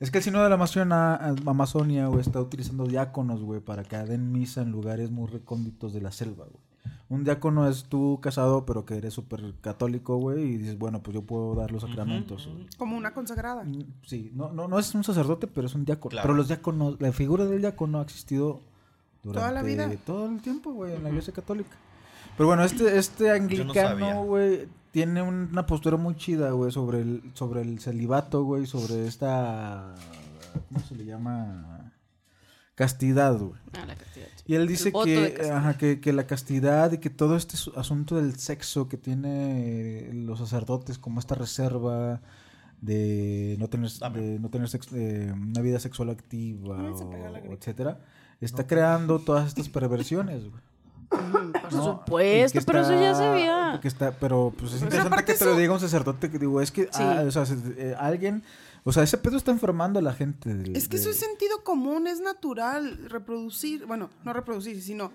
Es que el sínodo de la Amazonia, Amazonia güey, está utilizando diáconos, güey, para que den misa en lugares muy recónditos de la selva, güey. Un diácono es tú casado, pero que eres súper católico, güey, y dices, bueno, pues yo puedo dar los sacramentos. Como una consagrada. Mm, Sí, no, no, no es un sacerdote, pero es un diácono. Claro. Pero los diáconos, la figura del diácono ha existido durante Toda la vida. todo el tiempo, güey, en la iglesia católica. Pero bueno, este, este anglicano, güey, tiene una postura muy chida, güey, sobre el, sobre el celibato, güey, sobre esta, ¿cómo se le llama? Castidad, güey. Ah, la castidad. Y él dice que, ajá, que, que la castidad y que todo este su- asunto del sexo que tiene los sacerdotes como esta reserva de no tener, Dame. de no tener sex- de una vida sexual activa, o- etcétera, está creando todas estas perversiones, güey. Por ¿no? supuesto, pero eso ya se veía. que está, pero pues es interesante que te lo diga un sacerdote que digo, es que Sí. ah, o sea, se- eh, alguien, o sea, ese pedo está enfermando a la gente. del- Es que eso es sentido común, es natural reproducir, bueno, no reproducir, sino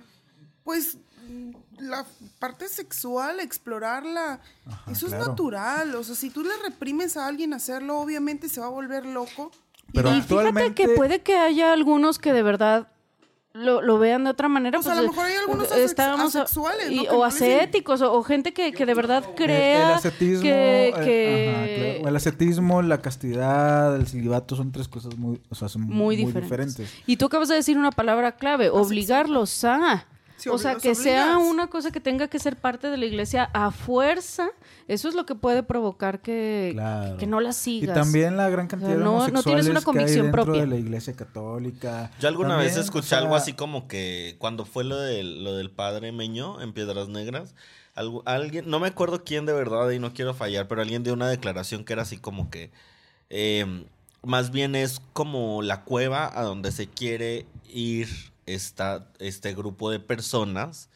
pues mm, la parte sexual, explorarla, Ajá, eso claro. es natural, o sea, si tú le reprimes a alguien a hacerlo, obviamente se va a volver loco. Pero y fíjate que puede que haya algunos que de verdad lo, lo vean de otra manera. O sea, pues, a lo mejor hay algunos eh, asex- estábamos o ascéticos, o, o gente que, que de verdad crea el, ascetismo, que... eh, que- ajá, claro. el ascetismo, la castidad, el celibato son tres cosas muy, o sea, son muy, muy, diferentes. diferentes. Y tú acabas de decir una palabra clave, obligarlos a. Sí, o sea, que sea una cosa que tenga que ser parte de la iglesia a fuerza, eso es lo que puede provocar que, Claro. que no la Y sigas. también la gran cantidad O sea, de no- no homosexuales tienes una que hay convicción dentro propia. de la iglesia católica. Yo alguna También, vez escuché o sea, algo así como que cuando fue lo del, lo del padre Meño en Piedras Negras, algo, alguien, no me acuerdo quién de verdad y no quiero fallar, pero alguien dio una declaración que era así como que eh, más bien es como la cueva a donde se quiere ir esta, este grupo de personas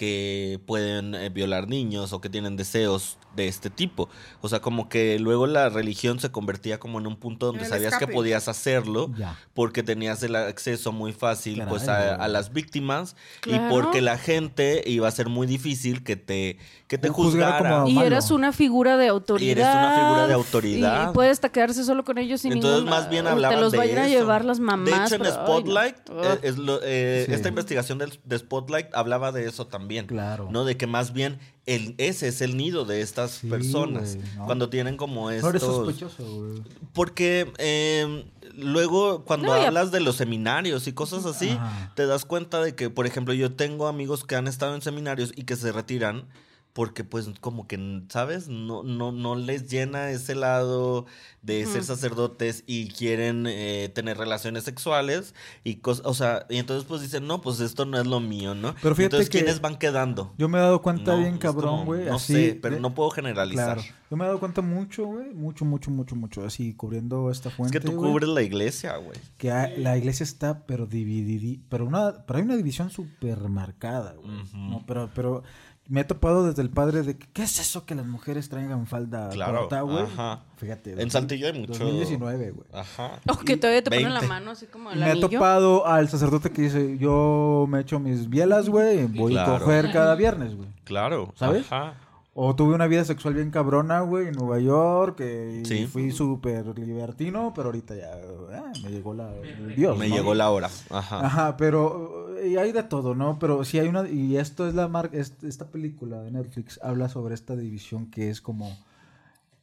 que pueden eh, violar niños o que tienen deseos de este tipo. O sea, como que luego la religión se convertía como en un punto donde sabías que podías hacerlo Ya. porque tenías el acceso muy fácil Claro. pues a, a las víctimas Claro. y porque la gente iba a ser muy difícil que te que te Juzgara y eres una figura de autoridad. Y eres una figura de autoridad. Y puedes hasta quedarse solo con ellos sin Entonces ningún- más bien hablaban Te los de vayan a llevar las mamás. De hecho en pero, ay, no. Spotlight eh, es lo- eh, Sí. esta investigación de Spotlight hablaba de eso también. Claro. No de que más bien el, ese es el nido de estas Sí, personas no. cuando tienen como eres estos sospechoso, güey. porque eh, luego cuando No, hablas de los seminarios y cosas así, te das cuenta de que, por ejemplo, yo tengo amigos que han estado en seminarios y que se retiran porque pues como que, ¿sabes? No, no, no les llena ese lado de ser sacerdotes y quieren eh, tener relaciones sexuales y cosas, o sea, y entonces pues dicen, no, pues esto no es lo mío, ¿no? Pero fíjate entonces, que ¿quiénes van quedando? Yo me he dado cuenta No, bien cabrón, güey. No así sé, pero de- no puedo generalizar. Claro. Yo me he dado cuenta mucho, güey. Mucho, mucho, mucho, mucho. Así cubriendo esta Es fuente. que tú güey, cubres la iglesia, güey. Que la iglesia está, pero dividida. Pero, una, pero hay una división súper marcada, güey. ¿no? Pero, pero me he topado desde el padre de que, ¿qué es eso que las mujeres traigan falda Claro, corta, güey? ajá. Fíjate. En 2000 Saltillo hay mucho- 2019, güey. Ajá. O que todavía te ponen la 20. mano así como el Me he anillo. topado al sacerdote que dice, yo me echo mis bielas, güey, voy Claro. a coger cada viernes, güey. Claro. ¿Sabes? Ajá. O tuve una vida sexual bien cabrona, güey, en Nueva York, eh, y Sí. fui súper libertino, pero ahorita ya ah, me llegó la, el Dios. Me ¿no? llegó la hora. Ajá. Ajá, pero y hay de todo, ¿no? Pero sí hay una y esto es la marca esta película de Netflix habla sobre esta división que es como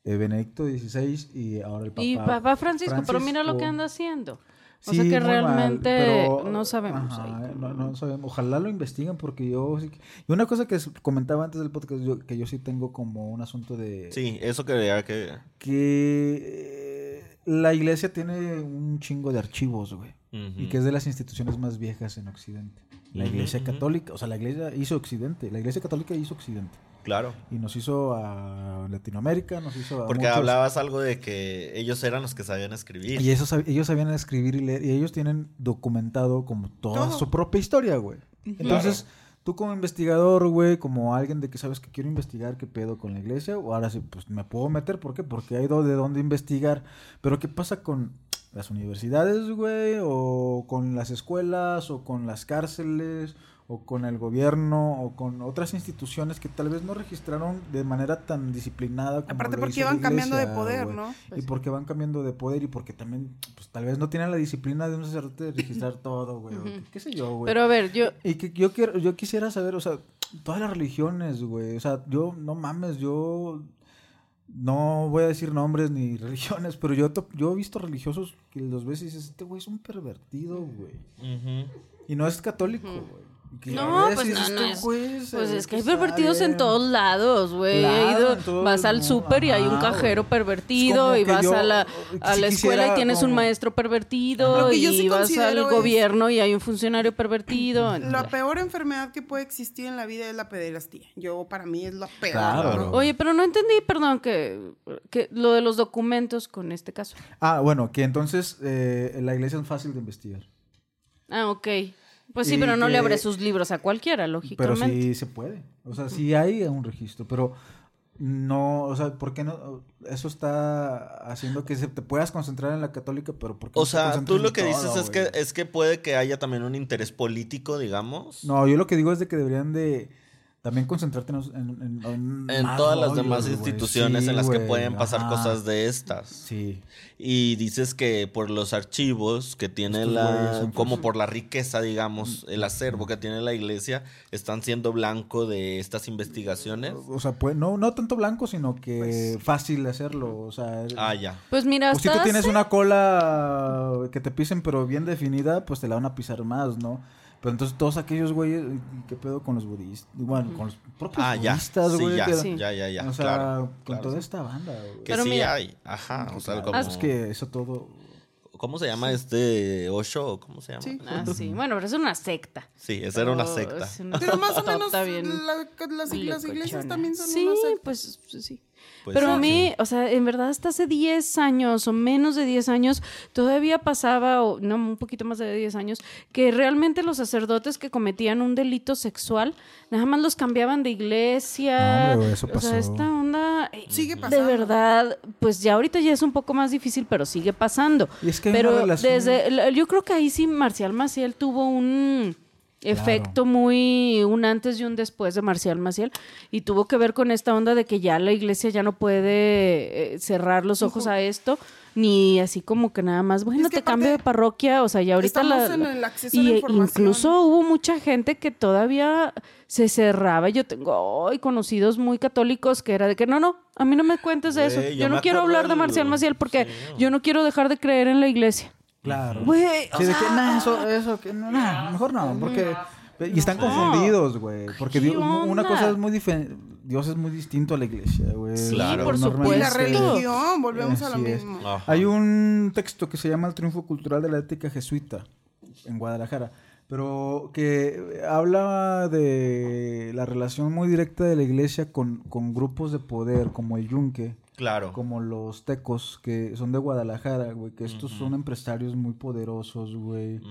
eh, Benedicto XVI y ahora el Papa. Y Papá Francisco, pero mira lo que Francisco. anda haciendo. O Sí, sea que mal, realmente pero- no sabemos. ajá, ahí. no, no sabemos. Ojalá lo investiguen porque yo sí que- Y una cosa que comentaba antes del podcast, yo- que yo sí tengo como un asunto de... Sí, eso quería que. Que eh, la iglesia tiene un chingo de archivos, güey. Y que es de las instituciones más viejas en Occidente. La iglesia católica, o sea, la iglesia hizo Occidente. La iglesia católica hizo Occidente. Claro. Y nos hizo a Latinoamérica, nos hizo a Porque muchos- hablabas algo de que ellos eran los que sabían escribir. Y esos, sab- ellos sabían escribir y leer, y ellos tienen documentado como toda Todo. su propia historia, güey. Entonces, tú como investigador, güey, como alguien de que sabes que quiero investigar qué pedo con la iglesia, o ahora sí, pues me puedo meter, ¿por qué? Porque hay de dónde investigar. Pero ¿qué pasa con las universidades, güey? O con las escuelas, o con las cárceles, o con el gobierno, o con otras instituciones que tal vez no registraron de manera tan disciplinada como Aparte lo porque hizo la iban cambiando de poder. ¿no? y porque van cambiando de poder y porque también, pues tal vez no tienen la disciplina de un sacerdote de registrar todo, güey. qué- ¿Qué sé yo, güey? Pero a ver, yo, Y que yo quiero, yo quisiera saber, o sea, todas las religiones, güey. O sea, yo, no mames, yo no voy a decir nombres ni religiones, pero yo, to- yo he visto religiosos que los ves y dices, este güey es un pervertido, güey. Y no es católico, güey. No, pues no, dices, no "Este es- Pues es que hay pervertidos en bien". todos lados, güey. Claro, vas al súper y hay un cajero pervertido y vas yo, a la, si a la escuela y tienes un maestro pervertido y sí vas al es- gobierno y hay un funcionario pervertido. La peor enfermedad que puede existir en la vida es la pederastía. Yo, para mí, es la peor. Claro. ¿no? Oye, pero no entendí, perdón, que, que lo de los documentos con este caso. Ah, bueno, que entonces eh, la iglesia es fácil de investigar. Ah, ok. Pues sí, pero no le abre sus libros a cualquiera, Pero lógicamente. sí se puede. O sea, sí hay un registro, pero no, o sea, ¿por qué no? Eso está haciendo que se te puedas concentrar en la católica, pero ¿por qué O no sea, tú lo que todo, dices es que, es que puede que haya también un interés político, digamos. No, yo lo que digo es de que deberían de también concentrarte en, en, en- En todas las demás instituciones Sí, en las que pueden pasar ajá. cosas de estas. Sí. Y dices que por los archivos que tiene Estos la... como por la riqueza, digamos, el acervo que tiene la iglesia, están siendo blanco de estas investigaciones. O sea, pues, no, no tanto blanco, sino que Pues fácil de hacerlo. O sea, Ah, ya. Pues mira, Pues si tú tienes una cola que te pisen pero bien definida, pues te la van a pisar más, ¿no? Pero entonces todos aquellos güeyes, ¿qué pedo con los budistas? Bueno, con los propios Ah, ya. budistas, Sí, güey. ya, Sí. ya, ya, ya. o sea, claro, con claro. toda esta banda, güey. Que Pero sí mira- hay. Ajá. O sea, como... Es que eso todo... ¿Cómo se llama este Osho? ¿Cómo se llama? Sí. Ah, sí. Bueno, pero es una secta. Sí, esa era una secta. es una Pero más o menos la- las, las iglesias también son Sí, una secta. pues pues sí. Pues Pero sí. a mí, o sea, en verdad hasta hace 10 años o menos de 10 años, todavía pasaba, o no, un poquito más de 10 años, que realmente los sacerdotes que cometían un delito sexual, nada más los cambiaban de iglesia. Hombre, eso O pasó. sea, esta onda... eh, Sigue De pasando. verdad, pues ya ahorita ya es un poco más difícil, pero sigue pasando. Y es que pero desde, yo creo que ahí sí Marcial Maciel tuvo un efecto muy un antes y un después de Marcial Maciel y tuvo que ver con esta onda de que ya la iglesia ya no puede eh, cerrar los ojos a esto ni así como que nada más bueno Es que te cambio de parroquia o sea ya ahorita la, en la- el acceso a y la información. incluso hubo mucha gente que todavía se cerraba. Yo tengo hoy conocidos muy católicos que era de que no no a mí no me cuentes de eso. yo yo no quiero hablar de Marcial Maciel porque Sí. yo no quiero dejar de creer en la iglesia Claro. Güey, o Sí, de que, nah, eso, eso, que no, nah, mejor no, porque... Y están confundidos, güey, porque ¿Qué Dios- una cosa es muy diferente, Dios es muy distinto a la iglesia, güey. Sí, Claro. por Y Normalmente- la supuesto. religión, volvemos a lo mismo. Ajá. Hay un texto que se llama El triunfo cultural de la ética jesuita en Guadalajara, pero que habla de la relación muy directa de la iglesia con, con grupos de poder como el Yunque, Claro. como los tecos, que son de Guadalajara, güey, que estos son empresarios muy poderosos, güey.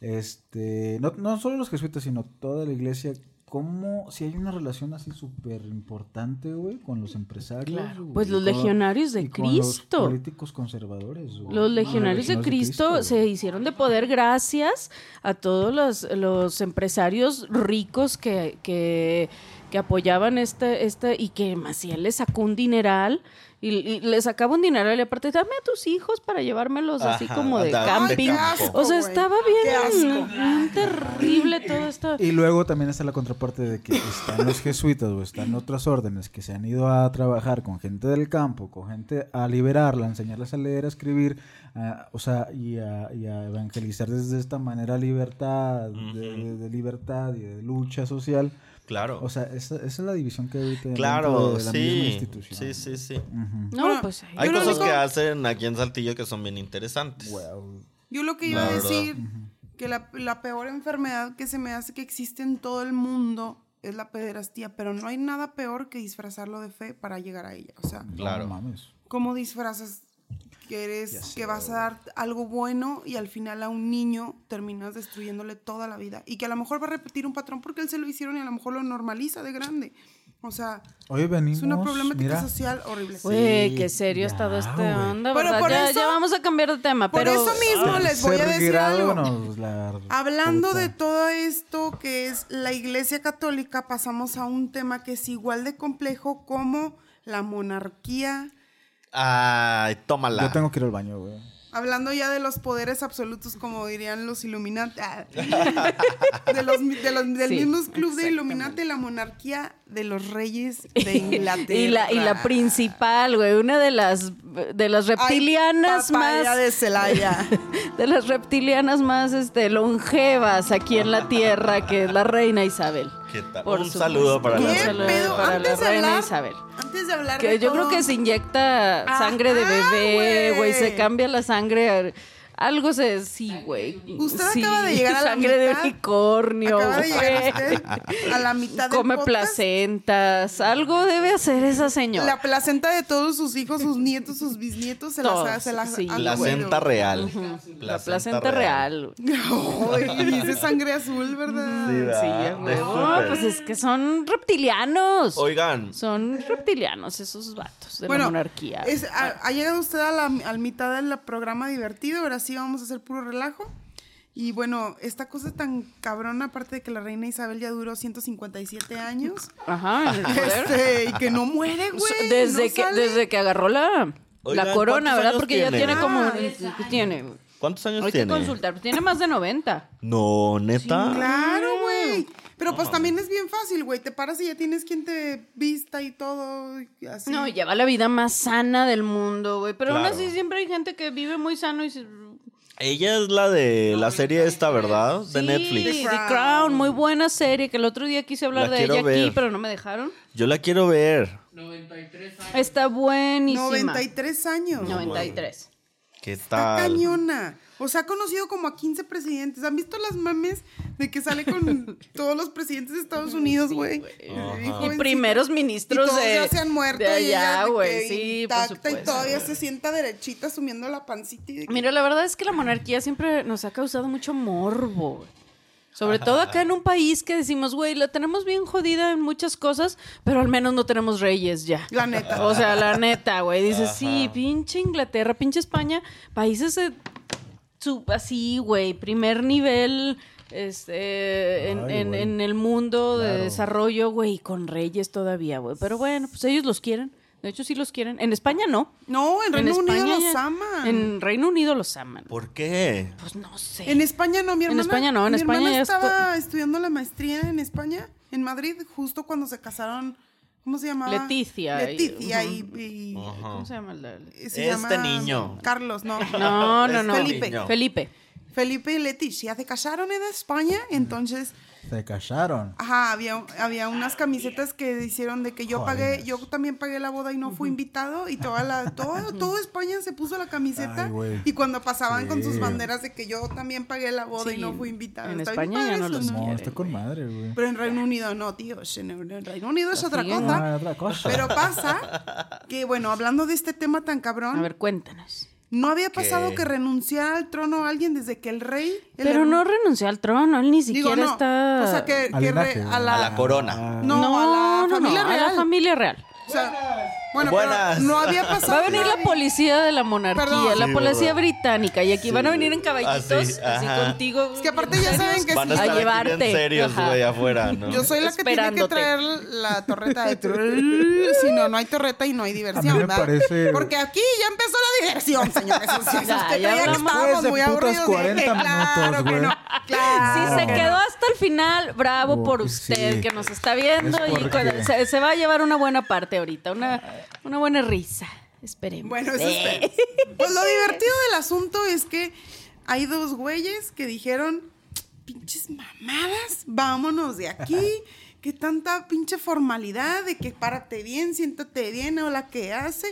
Este, no, no solo los jesuitas, sino toda la iglesia. ¿Cómo, si hay una relación así súper importante, güey, con los empresarios? Claro, güey, pues los con- legionarios de y con los Cristo. políticos conservadores. güey. Los legionarios de Cristo se hicieron de poder gracias a todos los, los empresarios ricos que, que, que apoyaban este, este, y que Maciel le sacó un dineral. Y, y le sacaba un dineral y aparte, dame a tus hijos para llevármelos así como de da- de camping. o sea, estaba bien, terrible todo esto. Y luego también está la contraparte de que están los jesuitas o están otras órdenes que se han ido a trabajar con gente del campo, con gente a liberarla, a enseñarles a leer, a escribir, a- o sea, y a, y a evangelizar desde esta manera libertad, de, de- de libertad y de lucha social. Claro. O sea, esa, esa es la división que ahorita claro, de la misma sí. institución. Sí, sí, sí. No, Bueno, pues Hay cosas único- que hacen aquí en Saltillo que son bien interesantes. Wow. Yo lo que iba a decir, que la, la peor enfermedad que se me hace que existe en todo el mundo es la pederastía, pero no hay nada peor que disfrazarlo de fe para llegar a ella. O sea, Claro. No mames. ¿cómo disfrazas que eres, sé, que vas a dar algo bueno y al final a un niño terminas destruyéndole toda la vida? Y que a lo mejor va a repetir un patrón porque él se lo hicieron y a lo mejor lo normaliza de grande. O sea, Hoy venimos. es una problemática mira, social horrible. Güey, qué serio ha estado güey. onda, Pero ¿verdad? por Ya, eso- ya vamos a cambiar de tema, Por pero... eso mismo les voy a decir algo. la Hablando puta. de todo esto que es la Iglesia Católica, pasamos a un tema que es igual de complejo como la monarquía. Ay, tómala. Yo tengo que ir al baño, güey. Hablando ya de los poderes absolutos, como dirían los Illuminati, ah, de los, de los- del Sí, mismo club de. Illuminati, la monarquía de los reyes de Inglaterra. Y la, y la principal, güey, una de las de las Ay, reptilianas papaya más de Celaya. de las reptilianas más este longevas aquí en la tierra, que es la reina Isabel. ¿Qué tal? Por Un saludo para la ¿Qué reina. pedo? para la Antes reina hablar, Isabel. antes de hablar Que de yo creo que se inyecta sangre de Ajá, bebé, güey, se cambia la sangre. Algo se. Sí, güey. Usted Sí, acaba de llegar a la Sangre de mitad. unicornio. Acaba de llegar güey. usted a la mitad del Come podcast. placentas. Algo debe hacer esa señora. La placenta de todos sus hijos, sus nietos, sus bisnietos se Todos, las, se las sí. han Placenta real. la placenta real. Ay, dice sangre azul, ¿verdad? Sí, ¿verdad? huevo. Súper. Pues es que son reptilianos. Oigan, Son reptilianos esos vatos de Bueno, la monarquía. es- ha, ha llegado usted a la, al mitad del programa divertido, ahora sí vamos a hacer puro relajo. Y bueno, esta cosa tan cabrona, aparte de que la reina Isabel ya duró 157 años, Ajá, este, y que no muere, güey. desde, no que, sale. desde que agarró la, Oigan, la corona, ¿cuántos ¿verdad? Porque ya tiene? tiene como... Ah. ¿qué tiene? ¿cuántos años Hay que tiene? consultar. pero Tiene más de 90. No, neta. Claro, güey. Pero pues también es bien fácil, güey. Te paras y ya tienes quien te vista y todo. y Así. No, lleva la vida más sana del mundo, güey. Pero aún así siempre hay gente que vive muy sano y se... Ella es la de la serie esta, ¿verdad? De Sí, Netflix. The Crown, muy buena serie, que el otro día quise hablar La de quiero ella aquí, ver. pero no me dejaron. Yo la quiero ver. Está buenísima. 93 años. 93. ¿Qué Está tal? cañona. O sea, ha conocido como a 15 presidentes. ¿Han visto las memes de que sale con todos los presidentes de Estados Unidos, güey? Y Y primeros Y ministros todos de, ya se han muerto. de y allá, güey. Sí, por intacta y supuesto. todavía se sienta derechita sumiendo la pancita. Y de que- Mira, la verdad es que la monarquía siempre nos ha causado mucho morbo. güey. Sobre todo acá en un país que decimos, güey, la tenemos bien jodida en muchas cosas, pero al menos no tenemos reyes ya. La neta. O sea, la neta, güey. Dices, sí, pinche Inglaterra, pinche España, países así, güey, primer nivel este, en, Ay, en- en el mundo de desarrollo, güey, con reyes todavía, güey. Pero bueno, pues ellos los quieren. De hecho, sí los quieren. En España no. No, en Reino Unido España los aman. En Reino Unido los aman. ¿Por qué? Pues no sé. En España no, mi En hermana. España no, en mi España hermana ya estaba estudiando la maestría en España, en Madrid, justo cuando se casaron. ¿Cómo se llamaba? Leticia y- Leticia y. ¿Cómo se llama? Este llama niño. Carlos, no. No, no, no. Felipe. Felipe. Felipe y Leticia se casaron en España, entonces, Se casaron. ajá, había, había unas camisetas que hicieron de que yo pagué, yo también pagué la boda y no fui invitado y toda la, todo, todo España se puso la camiseta Ay, y cuando pasaban con sus Sí. banderas de que yo también pagué la boda y Sí, no fui invitado. en Está España ya no los ¿no? No, quieren, está con madre, güey. Pero en Reino Unido no, tíos. En el Reino Unido es otra Así, cosa. Ah, otra cosa. Pero pasa que, bueno, hablando de este tema tan cabrón, A ver, cuéntanos. No había pasado ¿Qué? que renunciara al trono alguien desde que el rey. el Pero no renunció al trono, él ni Digo, siquiera no. está. O sea, que, re- a, la, A la corona. No, a la no, familia no, real. A la familia real. O sea, Bueno, Buenas. pero no había pasado. Va a venir la policía de la monarquía, Perdón. la Sí, policía ¿verdad? británica, y aquí van a venir en caballitos, Así, así, contigo. Es que aparte ya saben que Van a llevarte. bien serios, Ajá. güey, afuera, ¿no? Yo soy la que tiene que traer la torreta de si no, no hay torreta y no hay diversión. A mí me ¿verdad? parece- Porque aquí ya empezó la diversión, señores. O sea, si Ya, usted ya creía que hablamos. estábamos Después de muy aburridos, 40 dije, claro minutos, no. Claro. Si se quedó hasta el final, bravo Oh, por que usted sí. que nos está viendo Es y se, se va a llevar una buena parte ahorita, una, una buena risa. Esperemos. Bueno, eso es. Pues lo divertido del asunto es que hay dos güeyes que dijeron, pinches mamadas, vámonos de aquí. Que tanta pinche formalidad de que párate bien, siéntate bien, o la que hace.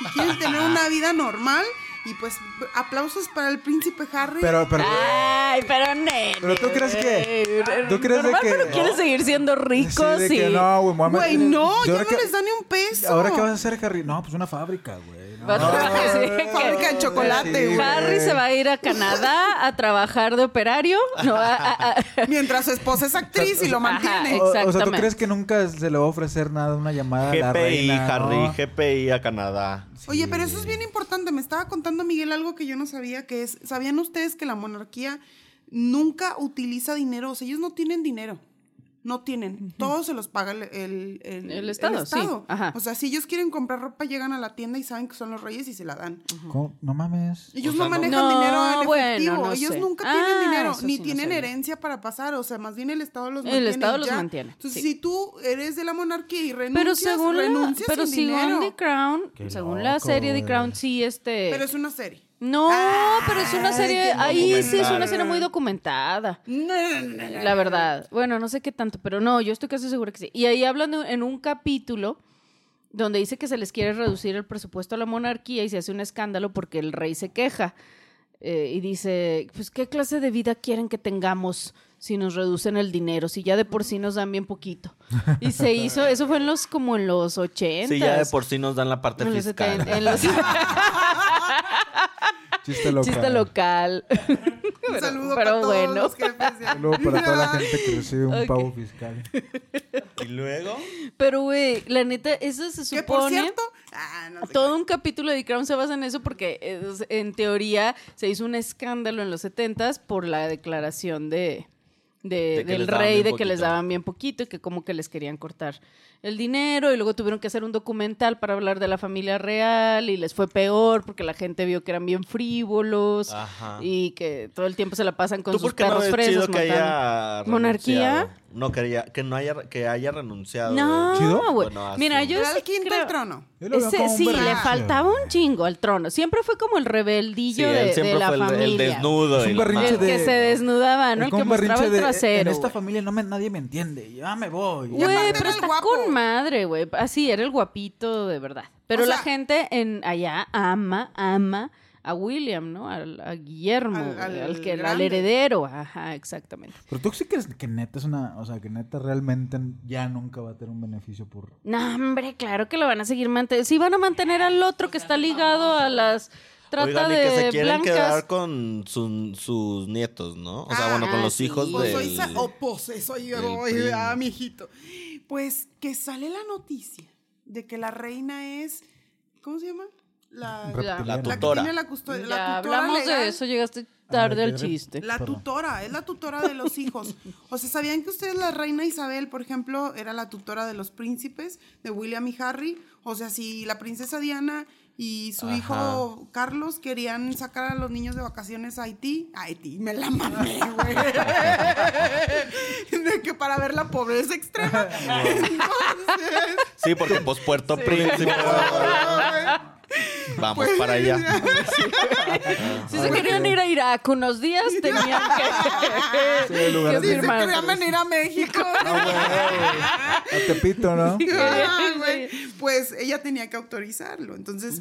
Y quieren tener una vida normal. Y pues aplausos para el príncipe Harry. Pero, pero, Ay, pero nene. Pero tú crees que- tú crees de que- pero quieres seguir siendo rico, Sí, de sí. que no, güey, no, ¿Y ya no les dan ni un peso. ¿Ahora qué vas a hacer, Harry? No, pues una fábrica, güey. Va a chocolate, güey. Harry se va a ir a Canadá a trabajar de operario. No, a- a- a- Mientras su esposa es actriz y lo mantiene. Ajá, O, o sea, ¿tú crees que nunca se le va a ofrecer nada, una llamada a la GPI, reina? Harry, no? GPI a Canadá. Oye, pero eso es bien importante. Me estaba contando Miguel algo que yo no sabía, que es, ¿sabían ustedes que la monarquía nunca utiliza dinero? O sea, ellos no tienen dinero. No tienen. Todo se los paga el, el, el- El Estado, sí. Ajá. O sea, si ellos quieren comprar ropa, llegan a la tienda y saben que son los reyes y se la dan. ¿Cómo? No mames. Ellos O sea, no manejan No, dinero en bueno, efectivo. no ellos sé. nunca Ah, tienen dinero, eso ni sí no tienen herencia para pasar. O sea, más bien el Estado los El mantiene. Estado y los ya. mantiene, Entonces, sí. si tú eres de la monarquía y renuncias, Pero según la, renuncias pero sin según dinero. The Crown, Qué según la serie The. Crown, sí, este. Pero es una serie. No, pero es una serie. Ahí sí es una serie muy documentada. No, no, no, no, La verdad. Bueno, no sé qué tanto, pero no, yo estoy casi segura que sí. Y ahí hablan de- en un capítulo donde dice que se les quiere reducir el presupuesto a la monarquía y se hace un escándalo porque el rey se queja. Eh, y dice, pues, ¿qué clase de vida quieren que tengamos si nos reducen el dinero? Si ya de por sí nos dan bien poquito. Y se hizo, eso fue en los, como en los 80. Sí, ya de por sí nos dan la parte En los fiscal. 70, en los- Chiste local. Chiste local. Un Pero- saludo pero para todos bueno. los jefes. ya. Saludo para toda la gente que recibe un Ok. pavo fiscal. Y luego, Pero, güey, la neta, eso se Que por supone... cierto, ah, no sé Todo un capítulo de Crown se basa en eso porque es- en teoría se hizo un escándalo en los 70s por la declaración de, de- De del rey de que les daban bien poquito y que como que les querían cortar el dinero y luego tuvieron que hacer un documental para hablar de la familia real y les fue peor porque la gente vio que eran bien frívolos Ajá. y que todo el tiempo se la pasan con ¿tú sus por qué no perros chido que haya ¿Monarquía? No, quería, que no haya, que haya renunciado. No, ¿Chido? güey. Bueno. Mira, yo Era sí el quinto creo- al trono. Ese- sí, le faltaba un chingo al trono. Siempre fue como el Sí, rebeldillo él de, de la fue el, el familia. desnudo. Es un y la berrinche El de- que se desnudaba, ¿no? El que mostraba el de, trasero. en esta familia no me, nadie me entiende. Ya me voy. Güey, pero está guapo. con madre, güey. Así, era el guapito de verdad. Pero O la gente en allá ama, ama a William, ¿no? Al- a Guillermo, Al- al al, que, al heredero. Ajá, exactamente. Pero tú sí crees que neta es una... O sea, que neta realmente ya nunca va a tener un beneficio por... No, hombre, claro que lo van a seguir manteniendo. Sí van a mantener al otro que está ligado a las trata Oigan, y de que se quieren blancas. quedar con su- sus nietos, ¿no? O sea, Ah, bueno, con ah, los sí. hijos Pues del... soy sa- o pues yo, príncipe. ah, mijito. Pues que sale la noticia de que la reina es, ¿cómo se llama? La. La la que tutora. tiene la custodia. Ya la tutora hablamos legal. de eso, llegaste tarde al chiste. La Perdón. tutora, es la tutora de los hijos. O sea, ¿sabían que ustedes, la reina Isabel, por ejemplo, era la tutora de los príncipes, de William y Harry? O sea, si la princesa Diana y su Ajá. hijo Carlos querían sacar a los niños de vacaciones a Haití, a Haití, me la mamé, güey. de que para ver la pobreza extrema. Entonces, Sí, porque pues Puerto Príncipe. Vamos Pues, para allá. Si se querían ir a Irak unos días, tenían que, Sí, en lugar que de- si se firmar. querían venir a México. A Tepito, ¿no? Ah. Pues ella tenía que autorizarlo. Entonces,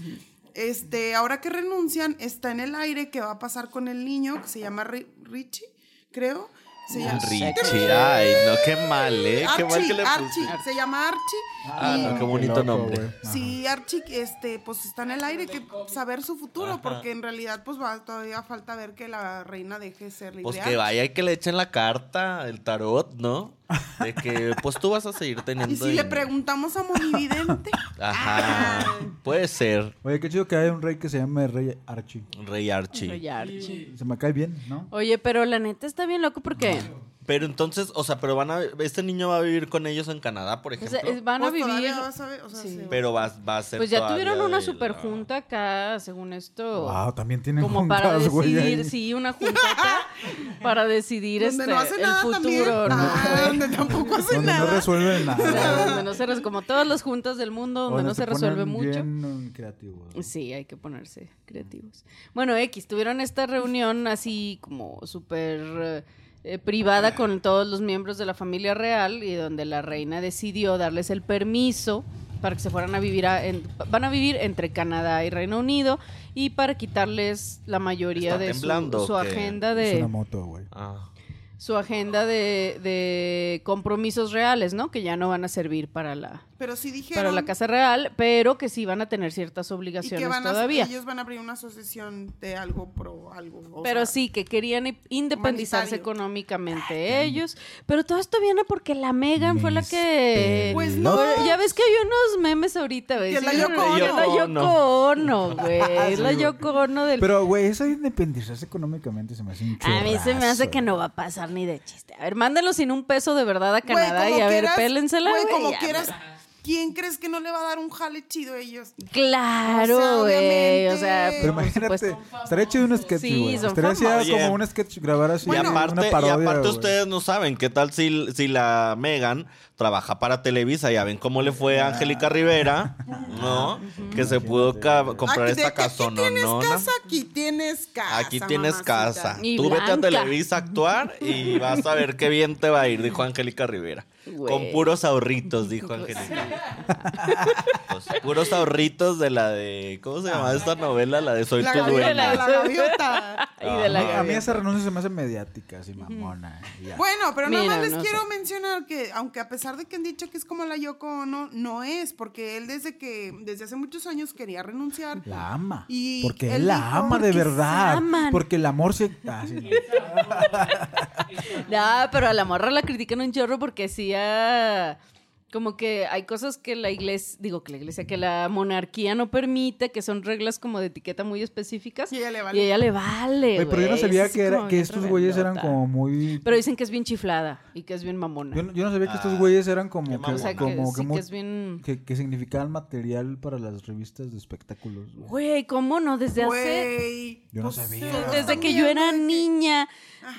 este, ahora que renuncian, está en el aire que va a pasar con el niño, que se llama Ri- Richie, creo. Se llama Richie, ay, no, qué mal, ¿eh? Qué mal que le Archie, se llama Archie. Ah, y- no, qué bonito loco, nombre. Sí, Archie, este, pues está en el aire que saber su futuro, porque en realidad, pues va todavía falta ver que la reina deje ser libre. Pues que vaya y que le echen la carta, el tarot, ¿no? De que, pues tú vas a seguir teniendo. Y si le preguntamos a Monividente. Ajá. Puede ser. Oye, qué chido que hay un rey que se llama Rey Archie. Rey Archie. Oye, Archie. Se me cae bien, ¿no? Oye, pero la neta está bien loco porque Pero entonces, o sea, pero van a. Este niño va a vivir con ellos en Canadá, por o ejemplo. sea, es- van a Pues vivir. vas a ver, o sea, Sí. se- Pero va, va a ser. Pues ya tuvieron una super la- junta acá, según esto. Wow, también tienen como para juntas, decidir, sí, una juntata para decidir donde este, no hace el nada futuro, también. ¿no? Ah, donde tampoco hace Donde no nada. resuelven O nada. sea, donde no se res- como todas las juntas del mundo, donde no se, ponen resuelve mucho. Bien creativos. Sí, hay que ponerse creativos. Bueno, X, tuvieron esta reunión así como súper eh, privada con todos los miembros de la familia real y donde la reina decidió darles el permiso para que se fueran a vivir, a- en- van a vivir entre Canadá y Reino Unido y para quitarles la mayoría ¿Está de su, su agenda Es de una moto, güey. Ah. Su agenda de, de compromisos reales, ¿no? Que ya no van a servir para la Pero sí dijeron. para la casa real, pero que sí van a tener ciertas y obligaciones que van a, todavía. ellos van a abrir una asociación de algo pro algo. Pero sea, sí, que querían independizarse económicamente ellos. Pero todo esto viene porque la Megan fue la que... Pues no. Ya ves que hay unos memes ahorita, güey. Que es la Yoko Ono. que es la Yoko Ono, güey. La. Yoko Ono del... Pero, güey, eso de independizarse económicamente se me hace un a mí se me hace que no va a pasar ni de chiste. A ver, mándenlo sin un peso de verdad a güey, Canadá como y a ver, quieras, pélensela, Güey, güey, como ya, quieras. pero- ¿Quién crees que no le va a dar un jale chido a ellos? Claro, O sea, güey. O sea. Pero imagínate, estaría chido un sketch, Sí, güey. son estaría chido famosos. como un sketch grabar así y Bueno, aparte, una y parodia, aparte güey. ustedes no saben qué tal si, si la Megan trabaja para Televisa. Ya ven cómo le fue a Angélica Rivera, ¿no? Que se pudo comprar Aquí- esta casa. Aquí tienes casa, aquí tienes casa. Aquí tienes mamacita. casa. Y Tú vete a. Televisa a actuar y vas a ver qué bien te va a ir, dijo Angélica Rivera. Güey. Con puros ahorritos, dijo Angélica. Pues, puros ahorritos de la de. ¿Cómo se llama esta novela? La de Soy La tu gaviota, dueña. la gaviota. Y de la No, a mí gaviota. esa renuncia se me hace mediática, así mamona. ya. Bueno, pero nada Mira, más les no quiero sé. mencionar que, aunque a pesar de que han dicho que es como la Yoko Ono, no es, porque él desde que, desde hace muchos años quería renunciar. La ama. Y porque él la dijo- ama de verdad. aman. Porque el amor se. Ah, sí, no. Pero a la morra la critican un chorro porque sí ah, como que hay cosas que la iglesia, digo que la iglesia, que la monarquía no permite, que son reglas como de etiqueta muy específicas. Y ella le vale. Y ella le vale, pero yo no sabía que, era, que estos güeyes eran como muy. Pero dicen que es bien chiflada y que es bien mamona. Yo no, yo no sabía que estos Ah, güeyes eran como que, o sea, que, como sí que, muy- que es bien... que, que significaban material para las revistas de espectáculos. güey. ¿cómo no? Desde hace... Güey. Yo no pues, sabía. Desde que yo era niña,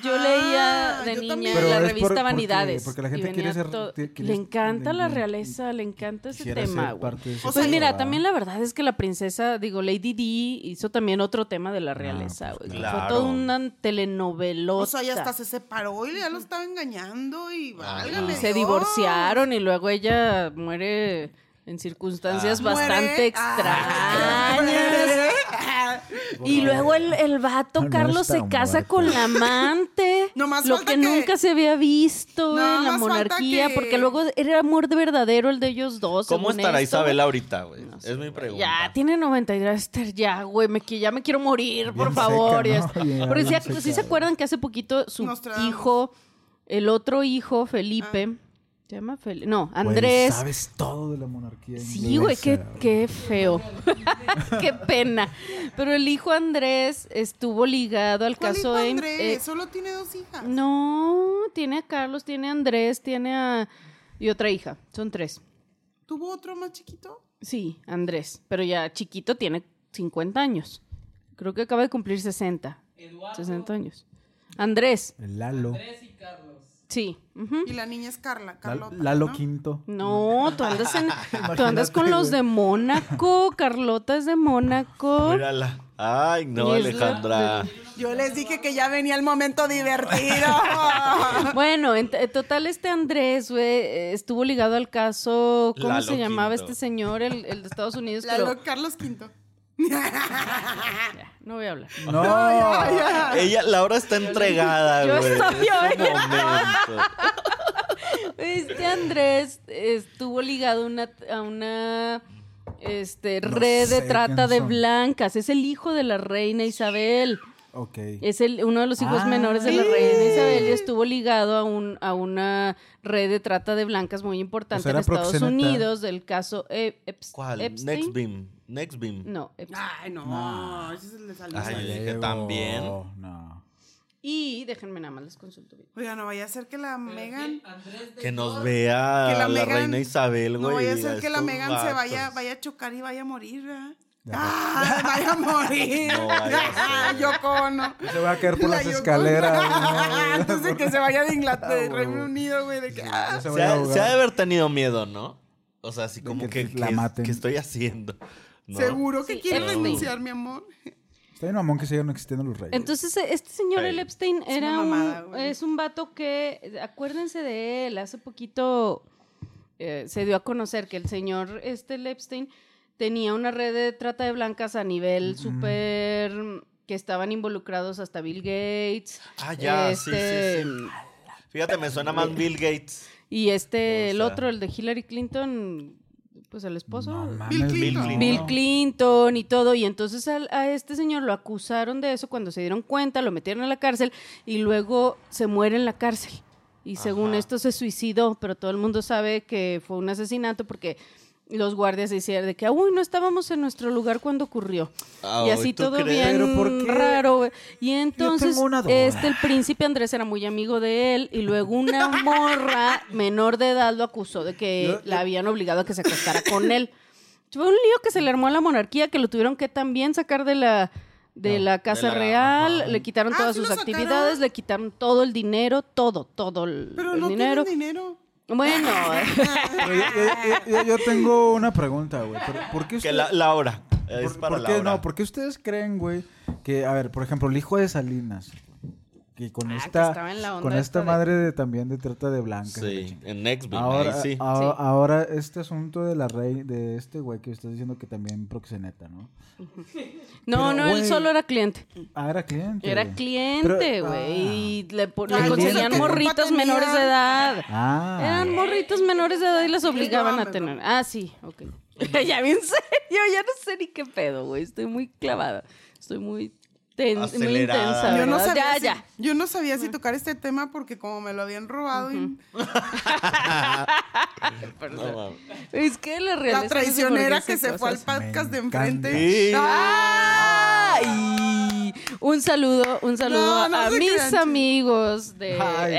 yo leía de niña la por- revista porque- Vanidades. porque la y gente quiere ser- todo- ti- quiere- Le encanta la le- realeza, le encanta ese Quisiera tema, ser güey. parte de ese Pues mira, también la verdad es que la princesa, digo, Lady Di hizo también otro tema de la realeza, pues güey. claro. Fue toda una telenovelota. O sea, ya hasta se separó y ya lo estaba engañando y válgame se Dios. divorciaron y luego ella muere en circunstancias Ah. bastante Muere. Ah, extrañas. Y luego el, el vato No, no Carlos se casa muerto. con la amante. No más lo que, que- nunca se había visto No en la monarquía, que- porque luego era amor de verdadero el de ellos dos. ¿Cómo estará esto. Isabel ahorita, güey? es mi pregunta. Ya, tiene 93, Esther, ya, güey, me, ya me quiero morir, por Bien favor. bien sí seca, se acuerdan que hace poquito su Nostradamus. hijo, el otro hijo, Felipe, Ah. Se llama Felipe, no, Güey, Andrés. sabes todo de la monarquía. Sí, güey, qué, inglesa, qué feo. qué pena. Pero el hijo Andrés estuvo ligado al ¿Cuál caso hijo de... Andrés? eh, Solo tiene dos hijas. no, tiene a Carlos, tiene a Andrés, tiene a... Y otra hija, son tres. ¿Tuvo otro más chiquito? Sí, Andrés, pero ya chiquito tiene 50 años. Creo que acaba de cumplir 60. 60 años. Andrés, El Lalo. Sí. ujú. Y la niña es Carla, Lalo, Carlota. Lalo ¿no? Quinto. No, tú andas, en, tú andas con los de Mónaco. Carlota es de Mónaco. Mírala. Ay, no, la- Alejandra. Yo les dije que ya venía el momento divertido. Bueno, en, en total este Andrés, güey, eh, estuvo ligado al caso, ¿cómo Lalo se llamaba Quinto. este señor, el, el de Estados Unidos? Pero- Carlos Quinto. Ya, no voy a hablar. No. Ella, Laura está entregada, Yo güey. estoy Es su hoy. momento. Este Andrés estuvo ligado una- a una este, red de trata de blancas. Es el hijo de la reina Isabel. Ok. Es el, uno de los hijos Ah. menores de la reina Isabel y estuvo ligado a, un, a una red de trata de blancas muy importante O sea, en Estados proxeneta. Unidos del caso Ep- Eps- ¿Cuál? Epstein. Nextbeam. Nextbeam. No, Epstein. Ay, no. Ese es el de Salinas. Ay, yo dije Diego, también. No. Y déjenme nada más les consulto bien. Oiga, no vaya a ser que la Megan. Que nos vea Que la la, Meghan- reina Isabel, güey. No vaya a y ser que la "Estos Megan se vatos". vaya, vaya a chocar y vaya a morir, ¿verdad? ¡Ah! ¡Vaya a morir! No vaya a ser. Yoko Ono. Se va a caer por La las Yoko escaleras. Ono. ¿no? Antes de que se vaya de Inglaterra, de Ah, Reino huevo. Unido, güey, de que. ah. Se ha, ahogar. se ha de haber tenido miedo, ¿no? O sea, así De como que que, la que- maten. que estoy haciendo. ¿No? Seguro que Sí, quiere Epstein. renunciar, mi amor. Está bien mamón que sigan existiendo los reyes. Entonces, eh, este señor, el. Epstein, Es era una mamada, un, es un vato que, acuérdense de él, hace poquito eh, se dio a conocer que el señor este el Epstein tenía una red de trata de blancas a nivel súper que estaban involucrados hasta Bill Gates. Ah, ya, sí, este, sí, sí. Fíjate, me suena más Bill Gates. Y este, O el otro, el de Hillary Clinton, pues el esposo. No mames, Bill Clinton. Bill Clinton y todo. Y entonces al- a, este señor lo acusaron de eso cuando se dieron cuenta, lo metieron a la cárcel y luego se muere en la cárcel. Y según Ajá. esto se suicidó, pero todo el mundo sabe que fue un asesinato porque los guardias decían de que, uy, no estábamos en nuestro lugar cuando ocurrió. Ah, y así ¿tú todo crees? bien ¿Pero por qué? raro. güey. Y entonces, este, el príncipe Andrés era muy amigo de él y luego una morra menor de edad lo acusó de que Yo- la habían obligado a que se acostara con él. Fue un lío que se le armó a la monarquía, que lo tuvieron que también sacar de la de la Casa de la- Real, ajá. le quitaron Ah, todas ¿sí sus actividades, le quitaron todo el dinero, todo, todo el, Pero el no dinero. tienen dinero. Bueno, yo, yo- yo- yo tengo una pregunta, güey. ¿Por, por qué Que ustedes... la, Laura. Es por, para por qué, Laura. no, ¿por qué ustedes creen, güey, que, a ver, por ejemplo, el hijo de Salinas, que con Ah, esta, estaba en la onda con esta esta de- madre de, también de trata de blancas. Sí, en Nextbeam, Ahora, ahí sí. ahora, Sí. ahora este asunto de la rey, de este güey que estás diciendo que también proxeneta, ¿no? no, Pero, no, él solo era cliente. Ah, era cliente. Era güey. cliente, Pero- güey. ah. Y le, le conseguían ¿qué culpa morritos tenía? menores de edad. Ah. Eran morritos menores de edad y les obligaban a tener. no. Ah, sí, ok. ya bien serio, ya no sé ni qué pedo, güey. Estoy muy clavada. Estoy muy, ten- muy Acelerada. intensa. Yo no, sabía ya, si, ya. yo no sabía si tocar este tema porque como me lo habían robado y No, mames. Es que la realidad la traicionera que se fue al podcast de enfrente. ¡Ay! Un saludo, un saludo No, no a mis crean, amigos de. Ay, no.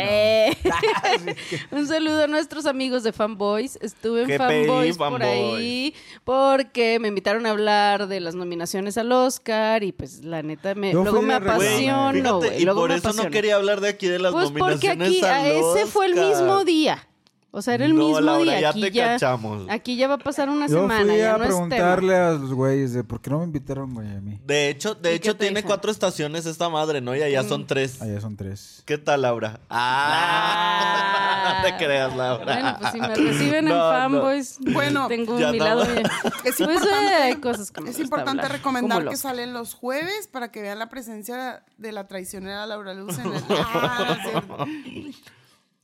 Eh. un saludo a nuestros amigos de Fanboys. Estuve en Fanboys por Fanboys. ahí porque me invitaron a hablar de las nominaciones al Oscar y pues la neta me, Yo luego me apasiono, güey. y luego por me eso no quería hablar de aquí de las Pues porque aquí, a ese fue el mismo día. O sea, era el No, mismo Laura, día. ya aquí te ya, cachamos. Aquí ya va a pasar una Yo semana. fui ya a no preguntarle a los güeyes de por qué no me invitaron, güey, a mí. De hecho, de ¿Y hecho tiene dicen? cuatro estaciones esta madre, ¿no? Y allá son tres. Allá son tres. ¿Qué tal, Laura? Ah, no te creas, Laura. Bueno, pues si me reciben No, en no. fanboys, Bueno, tengo ya mi no. lado bien. Es Pues importante- eh, hay cosas Es importante recomendar que salen los jueves para que vean la presencia de la traicionera Laura Luz en el... Ah.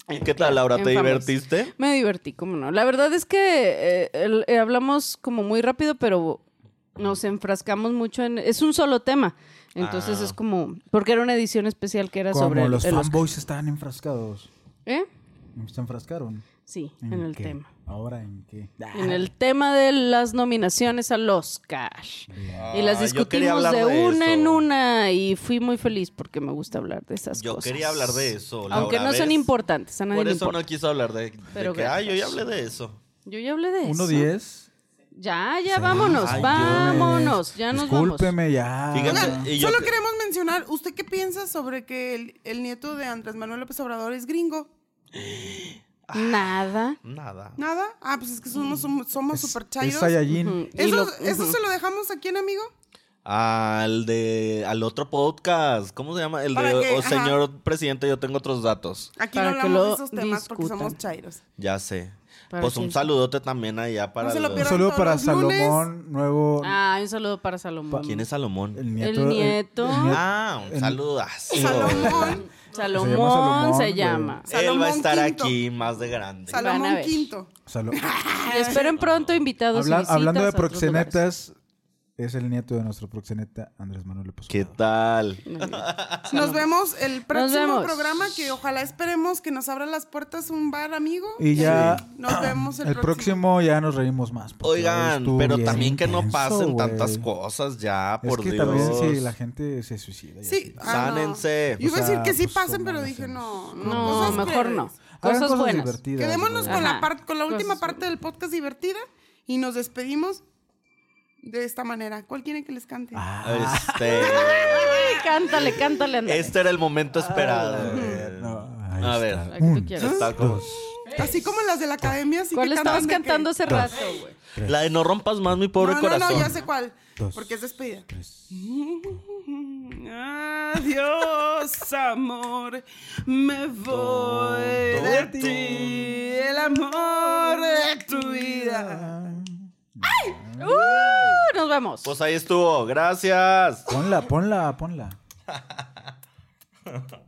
¿Y qué tal, Laura? ¿Te Fanboys. divertiste? Me divertí, cómo no. La verdad es que eh, eh, hablamos como muy rápido, pero nos enfrascamos mucho en... Es un solo tema. Entonces Ah. es como... Porque era una edición especial que era Como sobre el- los el Oscar. fanboys estaban enfrascados. ¿Eh? ¿Se enfrascaron? Sí, en el qué? tema. ¿Ahora en qué? En el tema de las nominaciones al Oscar. Y las Ah, yo discutimos de, de una en una y fui muy feliz porque me gusta hablar de esas Yo cosas. quería hablar de eso, Aunque Laura, no son ¿ves? importantes, a nadie Por eso importa. no quiso hablar de, de Pero que, ay, yo ya hablé de eso. Yo ya hablé de eso. 1-10. Ya, ya, vámonos, Ay, vámonos, ya nos vamos. Discúlpeme, ya. Fíjate, Oigan, y yo solo que- queremos mencionar, ¿usted qué piensa sobre que el, el nieto de Andrés Manuel López Obrador es gringo? Nada. Nada. ¿Nada? Ah, pues es que somos, somos, somos Es- super Es chairos. Saiyajin. ¿Eso, lo- ¿Eso ujú. se lo dejamos aquí en amigo? Al de al otro podcast, ¿cómo se llama? El Para de que- oh, ajá. señor presidente, yo tengo otros datos. Aquí Para no hablamos de esos temas porque somos chairos. Ya sé. Para pues un saludote también allá para No los- Un saludo para lunes. Salomón, nuevo. Ah, un saludo para Salomón. ¿Quién es Salomón? El nieto. El nieto. Ah, un el- saludazo. Salomón. Salomón se Se llama llama. Salomón, Él va a Salomón estar Quinto. aquí más de grande. Van a Salomón ver. Quinto. Salo- Y esperen pronto invitados y Habla- visitas hablando de a otros lugares. proxenetas, es el nieto de nuestro proxeneta Andrés Manuel López ¿Qué tal? Nos vemos el próximo vemos. programa que ojalá esperemos que nos abra las puertas un bar amigo. Y ya Nos vemos el, el próximo ya nos reímos más. Oigan, pero también que no pasen tantas cosas ya, Es por que Dios. también si la gente se suicida. Sí, ah, no. Sánense. Yo iba a decir que sí pues, pasen, ¿cómo pero lo dije no. No, No, mejor no. Cosas buenas. divertidas. Quedémonos con la, Ajá. parte, con la última Cosas parte del podcast divertida y nos despedimos de esta manera. ¿Cuál quieren que les cante? Ah, Este, cántale, cántale, Andrés. este era el momento esperado. no, ahí A ver. Un, quieras. Está como- Así como las de la academia. Así ¿Cuál que estabas que- cantando hace rato, güey? La de no rompas más mi pobre no, corazón. No, no, ya sé cuál. Dos. Porque es despedida. tres. Adiós, amor. Me voy de ti. El amor de tu vida. ¡Uh! Nos vemos. Pues ahí estuvo. Gracias. Ponla, ponla, ponla.